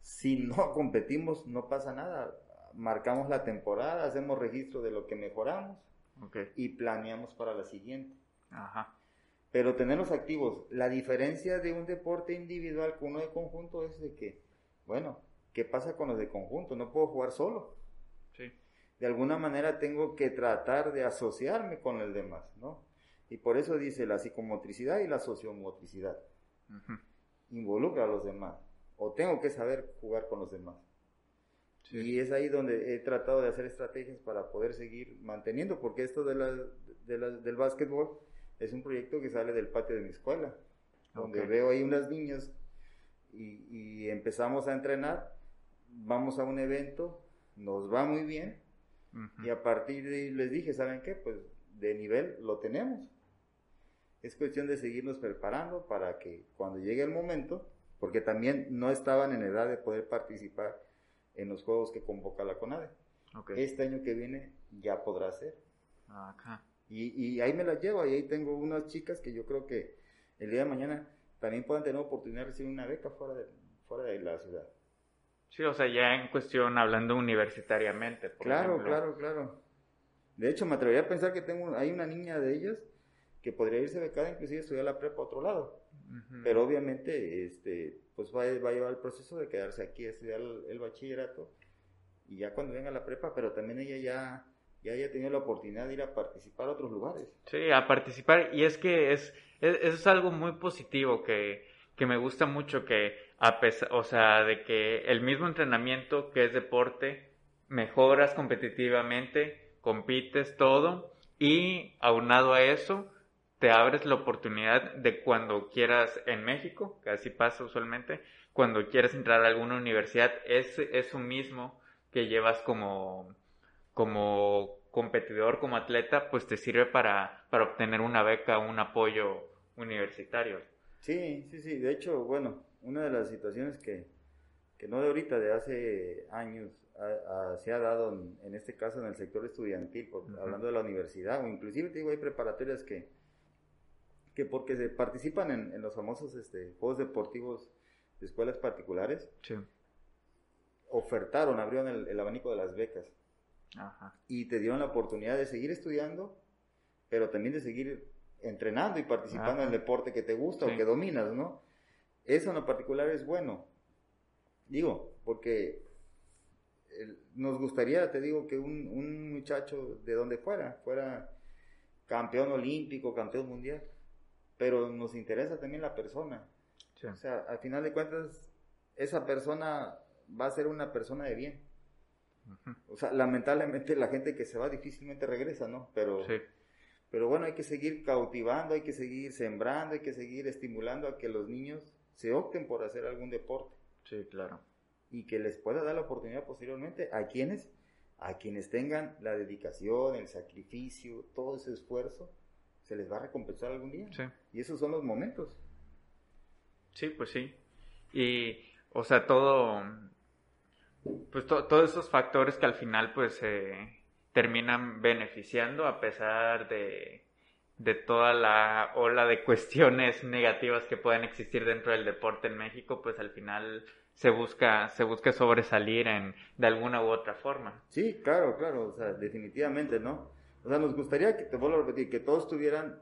Si no competimos, no pasa nada. Marcamos la temporada, hacemos registro de lo que mejoramos y planeamos para la siguiente. Ajá. pero tenerlos activos. La diferencia de un deporte individual con uno de conjunto es de que, bueno, ¿qué pasa con los de conjunto? No puedo jugar solo. Sí. De alguna manera tengo que tratar de asociarme con el demás, ¿no? Y por eso dice la psicomotricidad y la sociomotricidad. Involucra a los demás. O tengo que saber jugar con los demás. Y es ahí donde he tratado de hacer estrategias para poder seguir manteniendo, porque esto de la, del básquetbol es un proyecto que sale del patio de mi escuela, donde veo ahí unas niñas y, empezamos a entrenar, vamos a un evento, nos va muy bien y a partir de ahí les dije, ¿saben qué? Pues de nivel lo tenemos. Es cuestión de seguirnos preparando para que cuando llegue el momento, porque también no estaban en edad de poder participar en los juegos que convoca la CONADE. Este año que viene ya podrá ser. Acá. Y, ahí me las llevo, y ahí tengo unas chicas que yo creo que el día de mañana también puedan tener oportunidad de recibir una beca fuera de, fuera de la ciudad. Sí, o sea, ya en cuestión hablando universitariamente. claro, claro, claro. De hecho, me atrevería a pensar que tengo, hay una niña de ellas que podría irse becada inclusive estudiar la prepa a otro lado. Pero obviamente, este, pues va, va, a llevar el proceso de quedarse aquí estudiar el, bachillerato y ya cuando venga la prepa, pero también ella ya ya haya tenido la oportunidad de ir a participar a otros lugares. Sí, a participar. Y es que es, es, es algo muy positivo que, que, me gusta mucho que, a pesar, o sea, de que el mismo entrenamiento que es deporte, mejoras competitivamente, compites todo y aunado a eso, te abres la oportunidad de cuando quieras en México, que así pasa usualmente, cuando quieras entrar a alguna universidad, es eso mismo que llevas como como competidor, como atleta, pues te sirve para, para obtener una beca, un apoyo universitario. Sí, sí, sí. De hecho, bueno, una de las situaciones que, que no de ahorita, de hace años, se ha dado en, este caso en el sector estudiantil, hablando de la universidad, o inclusive te digo, hay preparatorias que, que porque se participan en, los famosos este, juegos deportivos de escuelas particulares, ofertaron, abrieron el abanico de las becas. Y te dieron la oportunidad de seguir estudiando, pero también de seguir entrenando y participando en el deporte que te gusta o que dominas, ¿no? Eso en lo particular es bueno. Digo, porque nos gustaría, te digo, que un, muchacho de donde fuera, fuera campeón olímpico, campeón mundial, pero nos interesa también la persona. O sea, al final de cuentas, esa persona va a ser una persona de bien. O sea, lamentablemente la gente que se va difícilmente regresa, ¿no? Pero, pero bueno, hay que seguir cautivando, hay que seguir sembrando, hay que seguir estimulando a que los niños se opten por hacer algún deporte. Sí, claro. Y que les pueda dar la oportunidad posteriormente a quienes, a quienes tengan la dedicación, el sacrificio, todo ese esfuerzo, se les va a recompensar algún día. Sí. Y esos son los momentos. Sí, pues sí. Y, o sea, todo, pues todos esos factores que al final pues terminan beneficiando a pesar de, de toda la ola de cuestiones negativas que pueden existir dentro del deporte en México, pues al final se busca, se busca sobresalir en, de alguna u otra forma. Sí, claro, claro, o sea, definitivamente, ¿no? O sea, nos gustaría que, te vuelvo a repetir, que todos tuvieran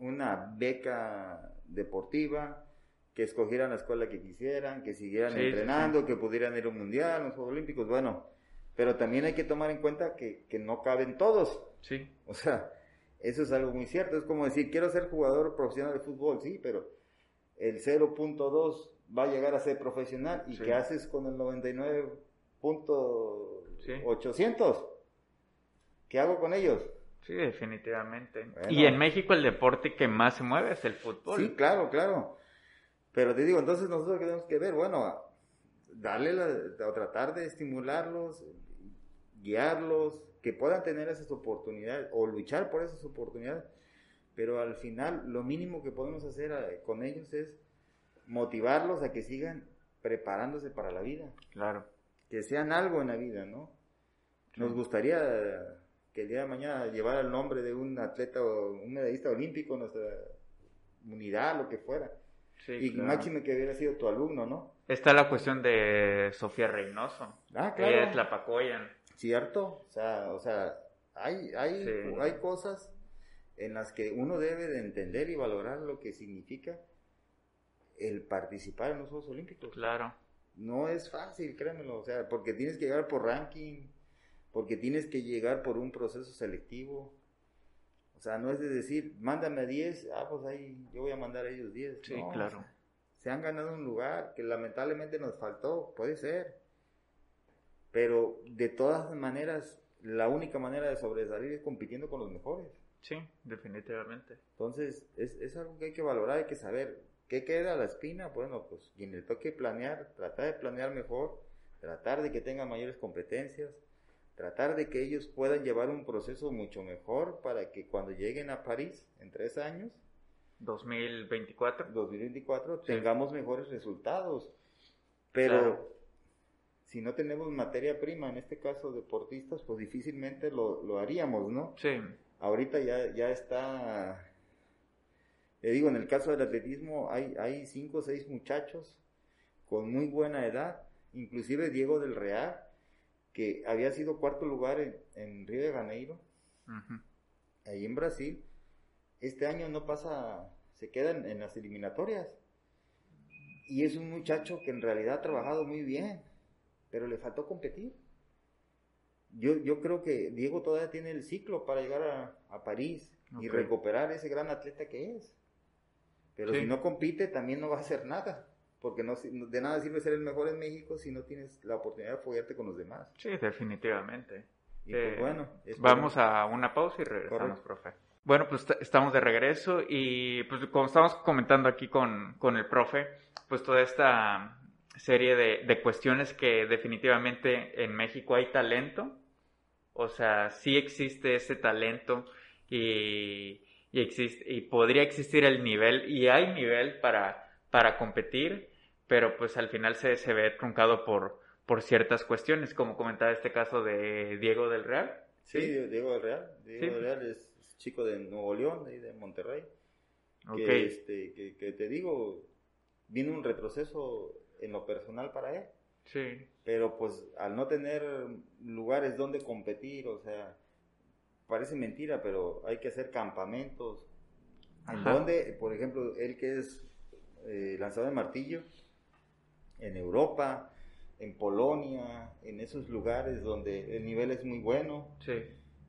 una beca deportiva, que escogieran la escuela que quisieran, que siguieran entrenando, que pudieran ir a un mundial, a los Juegos Olímpicos, bueno, pero también hay que tomar en cuenta que, no caben todos. Sí. O sea, eso es algo muy cierto. Es como decir, quiero ser jugador profesional de fútbol, sí, pero el 0.2 va a llegar a ser profesional. ¿Y qué haces con el 99.800? ¿Qué hago con ellos? Sí, definitivamente. Y en México el deporte que más se mueve es el fútbol. Sí, claro, claro. Pero te digo, entonces nosotros tenemos que ver, bueno, darle la, o tratar de estimularlos, guiarlos, que puedan tener esas oportunidades o luchar por esas oportunidades. Pero al final lo mínimo que podemos hacer eh, con ellos es motivarlos a que sigan preparándose para la vida. Claro. Que sean algo en la vida, ¿no? Nos gustaría que el día de mañana llevara el nombre de un atleta o un medallista olímpico en nuestra unidad, lo que fuera y máximo que hubiera sido tu alumno, ¿no? Está la cuestión de Sofía Reynoso. Ah, claro. Ella es la Pacoyan. Cierto, o sea, o sea, hay, hay, hay cosas en las que uno debe de entender y valorar lo que significa el participar en los Juegos Olímpicos. Claro. No es fácil, créemelo, o sea, porque tienes que llegar por ranking, porque tienes que llegar por un proceso selectivo. O sea, no es de decir, mándame 10, ah, pues ahí yo voy a mandar a ellos 10. Sí, claro. se han ganado un lugar que lamentablemente nos faltó, puede ser. Pero de todas maneras, la única manera de sobresalir es compitiendo con los mejores. Sí, definitivamente. Entonces, es, es algo que hay que valorar, hay que saber. ¿Qué queda la espina? Bueno, pues quien le toque planear, tratar de planear mejor, tratar de que tengan mayores competencias, tratar de que ellos puedan llevar un proceso mucho mejor para que cuando lleguen a París en tres años, 2024, 2024 tengamos mejores resultados. Pero si no tenemos materia prima, en este caso deportistas, pues difícilmente lo, lo haríamos, ¿no? Sí. Ahorita ya, ya está, le digo, en el caso del atletismo hay, hay cinco o seis muchachos con muy buena edad, inclusive Diego del Real, que había sido cuarto lugar en, Río de Janeiro, ahí en Brasil, este año no pasa, se queda en las eliminatorias. Y es un muchacho que en realidad ha trabajado muy bien pero le faltó competir. Yo, yo creo que Diego todavía tiene el ciclo para llegar a, París y recuperar ese gran atleta que es. Pero si no compite, también no va a hacer nada. Porque no, de nada sirve ser el mejor en México si no tienes la oportunidad de apoyarte con los demás. Sí, definitivamente. Y pues eh, bueno, vamos a una pausa y regresamos, profe. Bueno, pues estamos de regreso y pues como estamos comentando aquí con, con el profe, pues toda esta serie de, cuestiones que definitivamente en México hay talento, o sea, sí existe ese talento y, existe, y podría existir el nivel, y hay nivel para, para competir, pero pues al final se, se ve truncado por, por ciertas cuestiones, como comentaba este caso de Diego del Real. Sí, Diego del Real. Diego del Real es chico de Nuevo León, de, de Monterrey. Que, este, que, que, te digo, vino un retroceso en lo personal para él. Sí. Pero pues al no tener lugares donde competir, o sea, parece mentira, pero hay que hacer campamentos. En donde, por ejemplo, él que es eh, lanzador de martillo, en Europa, en Polonia, en esos lugares donde el nivel es muy bueno. Sí.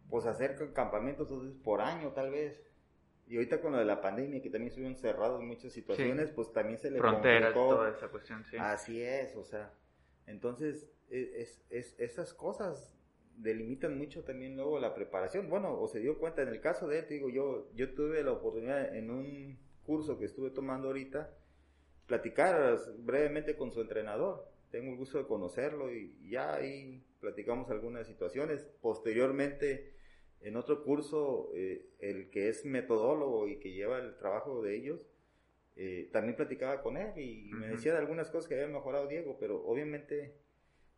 Pues hacer campamentos por año tal vez. Y ahorita con lo de la pandemia, que también estuvieron cerrados en muchas situaciones, pues también se le Fronteras, toda esa cuestión, sí. Así es, o sea, entonces e, es, es, esas cosas delimitan mucho también luego la preparación. Bueno, o se dio cuenta, en el caso de él, digo, yo, yo tuve la oportunidad en un curso que estuve tomando ahorita, platicar brevemente con su entrenador. Tengo el gusto de conocerlo y ya ahí platicamos algunas situaciones. Posteriormente, en otro curso, eh, el que es metodólogo y que lleva el trabajo de ellos, eh, también platicaba con él y me decía de algunas cosas que había mejorado Diego, pero obviamente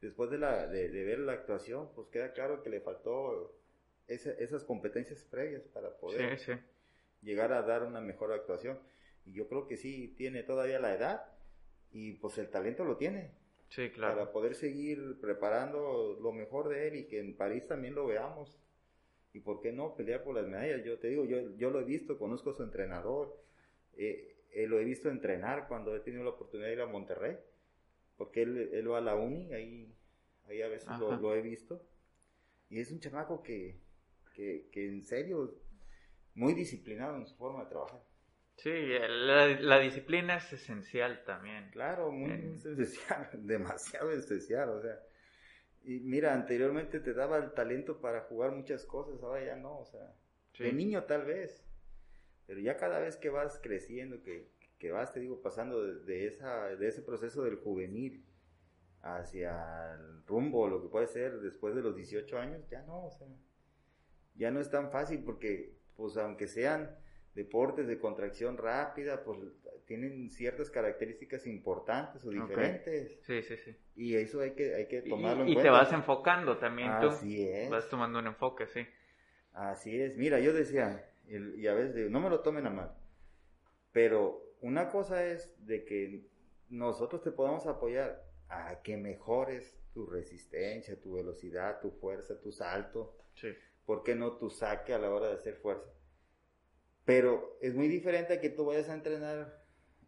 después de, la, de, ver la actuación, pues queda claro que le faltó esas competencias previas para poder llegar a dar una mejor actuación. Y yo creo que sí, tiene todavía la edad y pues el talento lo tiene. Sí, claro. Para poder seguir preparando lo mejor de él y que en París también lo veamos y por qué no pelear por las medallas. Yo te digo, yo, yo lo he visto, conozco a su entrenador, eh, eh, lo he visto entrenar cuando he tenido la oportunidad de ir a Monterrey, porque él, él va a la uni, ahí, ahí a veces lo, he visto, y es un chamaco que, que, que en serio, muy disciplinado en su forma de trabajar. Sí, la, disciplina es esencial también. Claro, muy esencial, *laughs* demasiado esencial, o sea, y mira, anteriormente te daba el talento para jugar muchas cosas, ahora ya no, o sea, de niño tal vez, pero ya cada vez que vas creciendo, que, que vas, te digo, pasando de, esa, de ese proceso del juvenil hacia el rumbo, lo que puede ser después de los 18 años, ya no, o sea, ya no es tan fácil porque, pues aunque sean deportes de contracción rápida, pues tienen ciertas características importantes o diferentes. Sí, sí, sí. Y eso hay que, hay que tomarlo en cuenta. Y te vas enfocando también tú. Así es. Vas tomando un enfoque, sí. Así es. Mira, yo decía, y a veces digo, no me lo tomen a mal, pero una cosa es de que nosotros te podamos apoyar a que mejores tu resistencia, tu velocidad, tu fuerza, tu salto. Sí. ¿Por qué no tu saque a la hora de hacer fuerza? Pero es muy diferente a que tú vayas a entrenar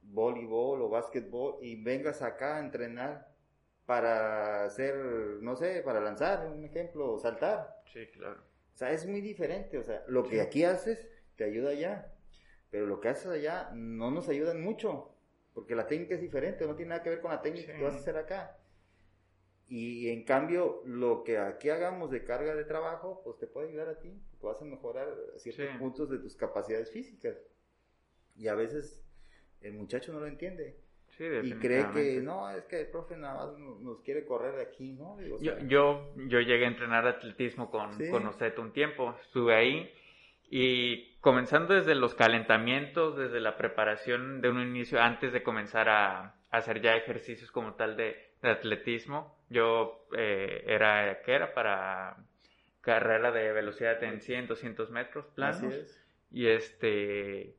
voleibol o básquetbol y vengas acá a entrenar para hacer, no sé, para lanzar, un ejemplo, saltar. Sí, claro. O sea, es muy diferente. O sea, lo que aquí haces te ayuda allá. Pero lo que haces allá no nos ayuda mucho. Porque la técnica es diferente, no tiene nada que ver con la técnica que vas a hacer acá. Y en cambio, lo que aquí hagamos de carga de trabajo, pues te puede ayudar a ti, porque vas a mejorar ciertos puntos de tus capacidades físicas. Y a veces el muchacho no lo entiende. y cree que no, es que el profe nada más nos quiere correr de aquí, ¿no? yo, yo, yo, llegué a entrenar atletismo con, con un tiempo, estuve ahí y comenzando desde los calentamientos, desde la preparación de un inicio, antes de comenzar a, hacer ya ejercicios como tal de, atletismo, yo eh, era, ¿qué era? Para carrera de velocidad en 100, 200 metros planos. Y este,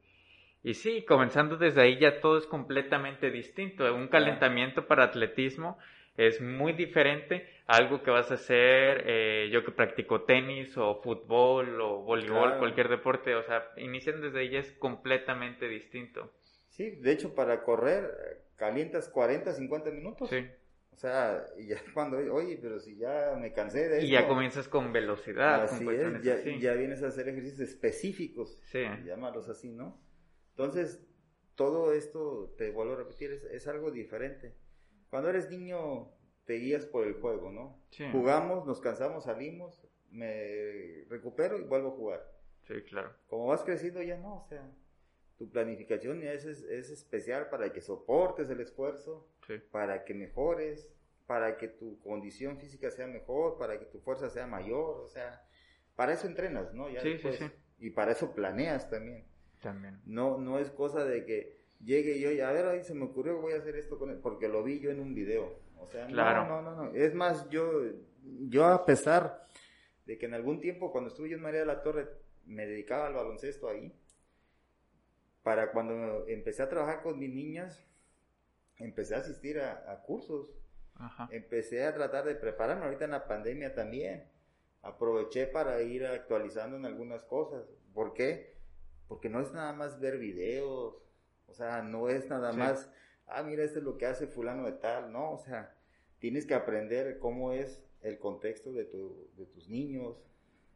y sí, comenzando desde ahí ya todo es completamente distinto. Un calentamiento para atletismo es muy diferente a algo que vas a hacer, eh, yo que practico tenis o fútbol o voleibol, cualquier deporte, o sea, inician desde ahí es completamente distinto. Sí, de hecho para correr calientas 40, 50 minutos. Sí. O sea, y ya *laughs* cuando, oye, pero si ya me cansé de esto. Y ya comienzas con velocidad. Así es, ya, ya, vienes a hacer ejercicios específicos. Sí. Llámalos así, ¿no? Entonces, todo esto, te vuelvo a repetir, es, es algo diferente. Cuando eres niño, te guías por el juego, ¿no? Sí. Jugamos, nos cansamos, salimos, me recupero y vuelvo a jugar. Sí, claro. Como vas creciendo ya no, o sea, tu planificación es, es especial para que soportes el esfuerzo, para que mejores, para que tu condición física sea mejor, para que tu fuerza sea mayor, o sea, para eso entrenas, ¿no? Ya sí, sí, sí. Y para eso planeas también. También. No, no es cosa de que llegue yo y a ver, ahí se me ocurrió, voy a hacer esto con él, porque lo vi yo en un video. O sea, no, no, no, no. Es más, yo, yo a pesar de que en algún tiempo cuando estuve yo en María de la Torre me dedicaba al baloncesto ahí, para cuando empecé a trabajar con mis niñas, empecé a asistir a, cursos. Empecé a tratar de prepararme ahorita en la pandemia también. Aproveché para ir actualizando en algunas cosas. ¿Por qué? Porque no es nada más ver videos, o sea, no es nada más, ah, mira, esto es lo que hace fulano de tal, no, o sea, tienes que aprender cómo es el contexto de, tu, de tus niños,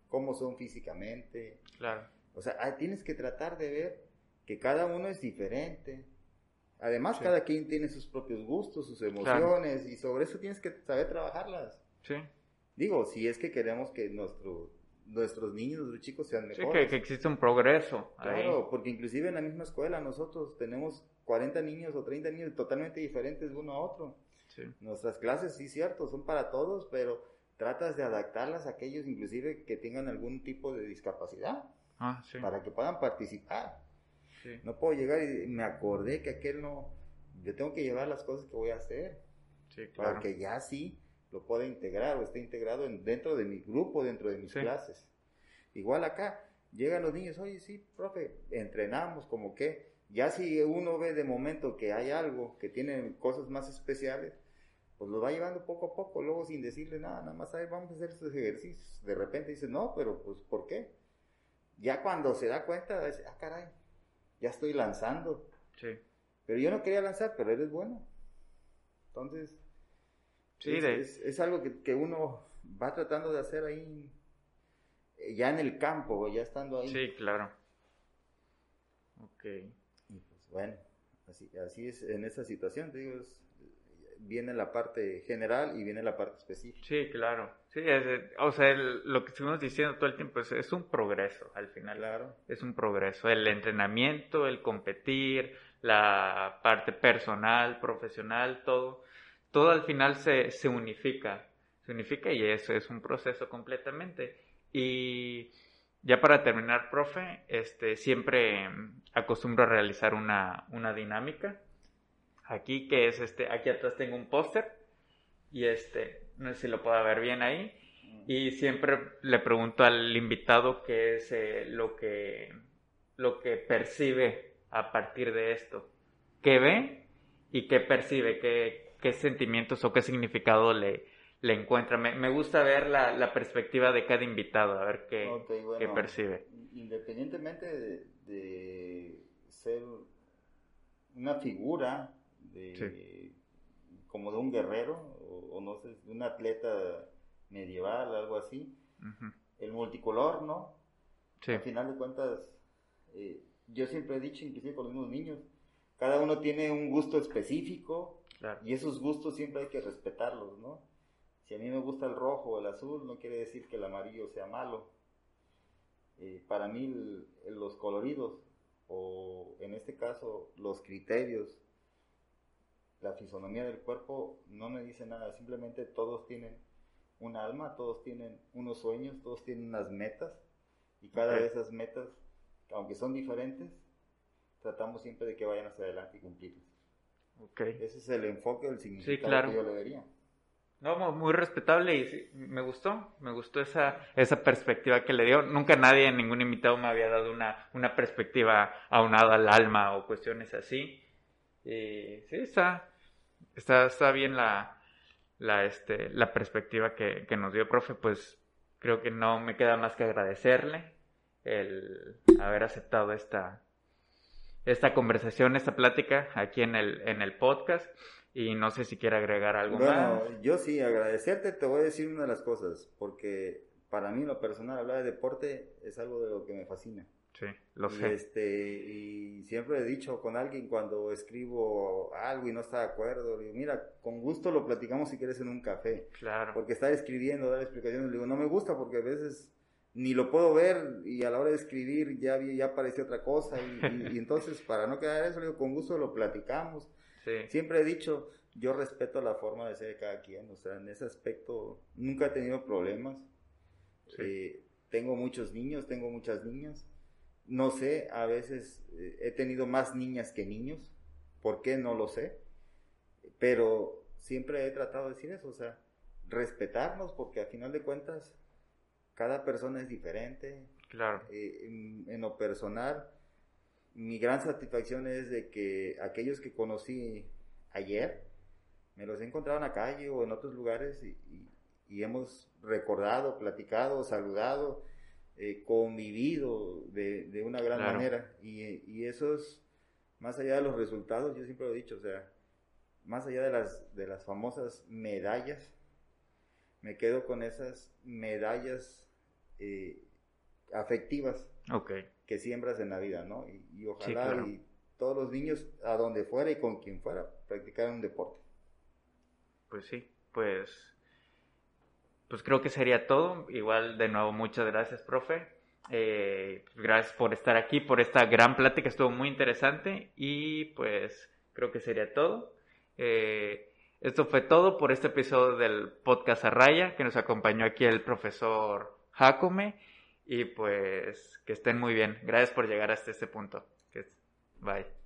cómo son físicamente. Claro. O sea, tienes que tratar de ver que cada uno es diferente. Además, cada quien tiene sus propios gustos, sus emociones, y sobre eso tienes que saber trabajarlas. Sí. Digo, si es que queremos que nuestro nuestros niños, nuestros chicos sean mejores. Sí, que, existe un progreso. Claro, porque inclusive en la misma escuela nosotros tenemos 40 niños o 30 niños totalmente diferentes de uno a otro. Sí. Nuestras clases, sí, cierto, son para todos, pero tratas de adaptarlas a aquellos inclusive que tengan algún tipo de discapacidad. Ah, sí. Para que puedan participar. Sí. No puedo llegar y me acordé que aquel no, yo tengo que llevar las cosas que voy a hacer. Sí, claro. Para que ya sí lo pueda integrar o esté integrado dentro de mi grupo, dentro de mis clases. Igual acá, llegan los niños, oye, sí, profe, entrenamos como que, ya si uno ve de momento que hay algo, que tiene cosas más especiales, pues lo va llevando poco a poco, luego sin decirle nada, nada más, vamos a hacer estos ejercicios. De repente dice, no, pero pues, ¿por qué? Ya cuando se da cuenta, dice, ah, caray, ya estoy lanzando. Sí. Pero yo no quería lanzar, pero eres bueno. Entonces, Sí, es, algo que, uno va tratando de hacer ahí, eh, ya en el campo, ya estando ahí. Sí, claro. Ok. Y pues bueno, así, así es en esa situación, digo, viene la parte general y viene la parte específica. Sí, claro. Sí, o sea, lo que estuvimos diciendo todo el tiempo es, es, un progreso al final. Claro. Es un progreso. El entrenamiento, el competir, la parte personal, profesional, todo todo al final se, se unifica, se unifica y eso es un proceso completamente. Y ya para terminar, profe, este, siempre acostumbro a realizar una, una dinámica. Aquí, que es este, aquí atrás tengo un póster y este, no sé si lo puedo ver bien ahí. Y siempre le pregunto al invitado qué es eh, lo, que, lo que percibe a partir de esto. ¿Qué ve y qué percibe? ¿Qué, qué sentimientos o qué significado le, le encuentra. Me, gusta ver la, perspectiva de cada invitado, a ver qué, percibe. Independientemente de, ser una figura de, como de un guerrero o, no sé, de un atleta medieval, algo así, el multicolor, ¿no? Al final de cuentas, eh, yo siempre he dicho, inclusive con los mismos niños, cada uno tiene un gusto específico y esos gustos siempre hay que respetarlos, ¿no? Si a mí me gusta el rojo o el azul, no quiere decir que el amarillo sea malo. Eh, para mí los coloridos, o en este caso los criterios, la fisonomía del cuerpo no me dice nada, simplemente todos tienen un alma, todos tienen unos sueños, todos tienen unas metas y cada de esas metas, aunque son diferentes, tratamos siempre de que vayan hacia adelante y cumplirlas. Okay. Ese es el enfoque, el significado que yo le daría. No, muy respetable y me gustó, me gustó esa, esa perspectiva que le dio. Nunca nadie, ningún invitado me había dado una, una perspectiva aunada al alma o cuestiones así. Y sí, está, está, está bien la, la, este, la perspectiva que, que nos dio, profe. Pues creo que no me queda más que agradecerle el haber aceptado esta, esta conversación, esta plática aquí en el, en el podcast. Y no sé si quiere agregar algo más. Bueno, yo sí, agradecerte, te voy a decir una de las cosas, porque para mí, lo personal, hablar de deporte es algo de lo que me fascina. Sí, lo sé. Este, y siempre he dicho con alguien cuando escribo algo y no está de acuerdo, digo, mira, con gusto lo platicamos si quieres en un café. Claro. Porque estar escribiendo, dar explicaciones, le digo, no me gusta porque a veces ni lo puedo ver y a la hora de escribir ya, ya aparece otra cosa y, *laughs* entonces para no quedar eso, digo, con gusto lo platicamos. Siempre he dicho, yo respeto la forma de ser de cada quien, o sea, en ese aspecto nunca he tenido problemas. Eh, tengo muchos niños, tengo muchas niñas. No sé, a veces eh, he tenido más niñas que niños. ¿Por qué? No lo sé. Pero siempre he tratado de decir eso, o sea, respetarnos porque al final de cuentas cada persona es diferente. Claro. Eh, en, lo personal, mi gran satisfacción es de que aquellos que conocí ayer, me los he encontrado en la calle o en otros lugares y, hemos recordado, platicado, saludado, eh, convivido de, una gran manera. Y, y, eso es, más allá de los resultados, yo siempre lo he dicho, o sea, más allá de las, de las famosas medallas, me quedo con esas medallas eh, afectivas que siembras en la vida, ¿no? Y, ojalá y todos los niños, a donde fuera y con quien fuera, practicaran un deporte. Pues sí, pues, pues creo que sería todo. Igual, de nuevo, muchas gracias, profe. Eh, gracias por estar aquí, por esta gran plática, estuvo muy interesante y pues creo que sería todo. Eh, esto fue todo por este episodio del podcast Arraya, que nos acompañó aquí el profesor Jacome. Y pues que estén muy bien. Gracias por llegar hasta este punto. Bye.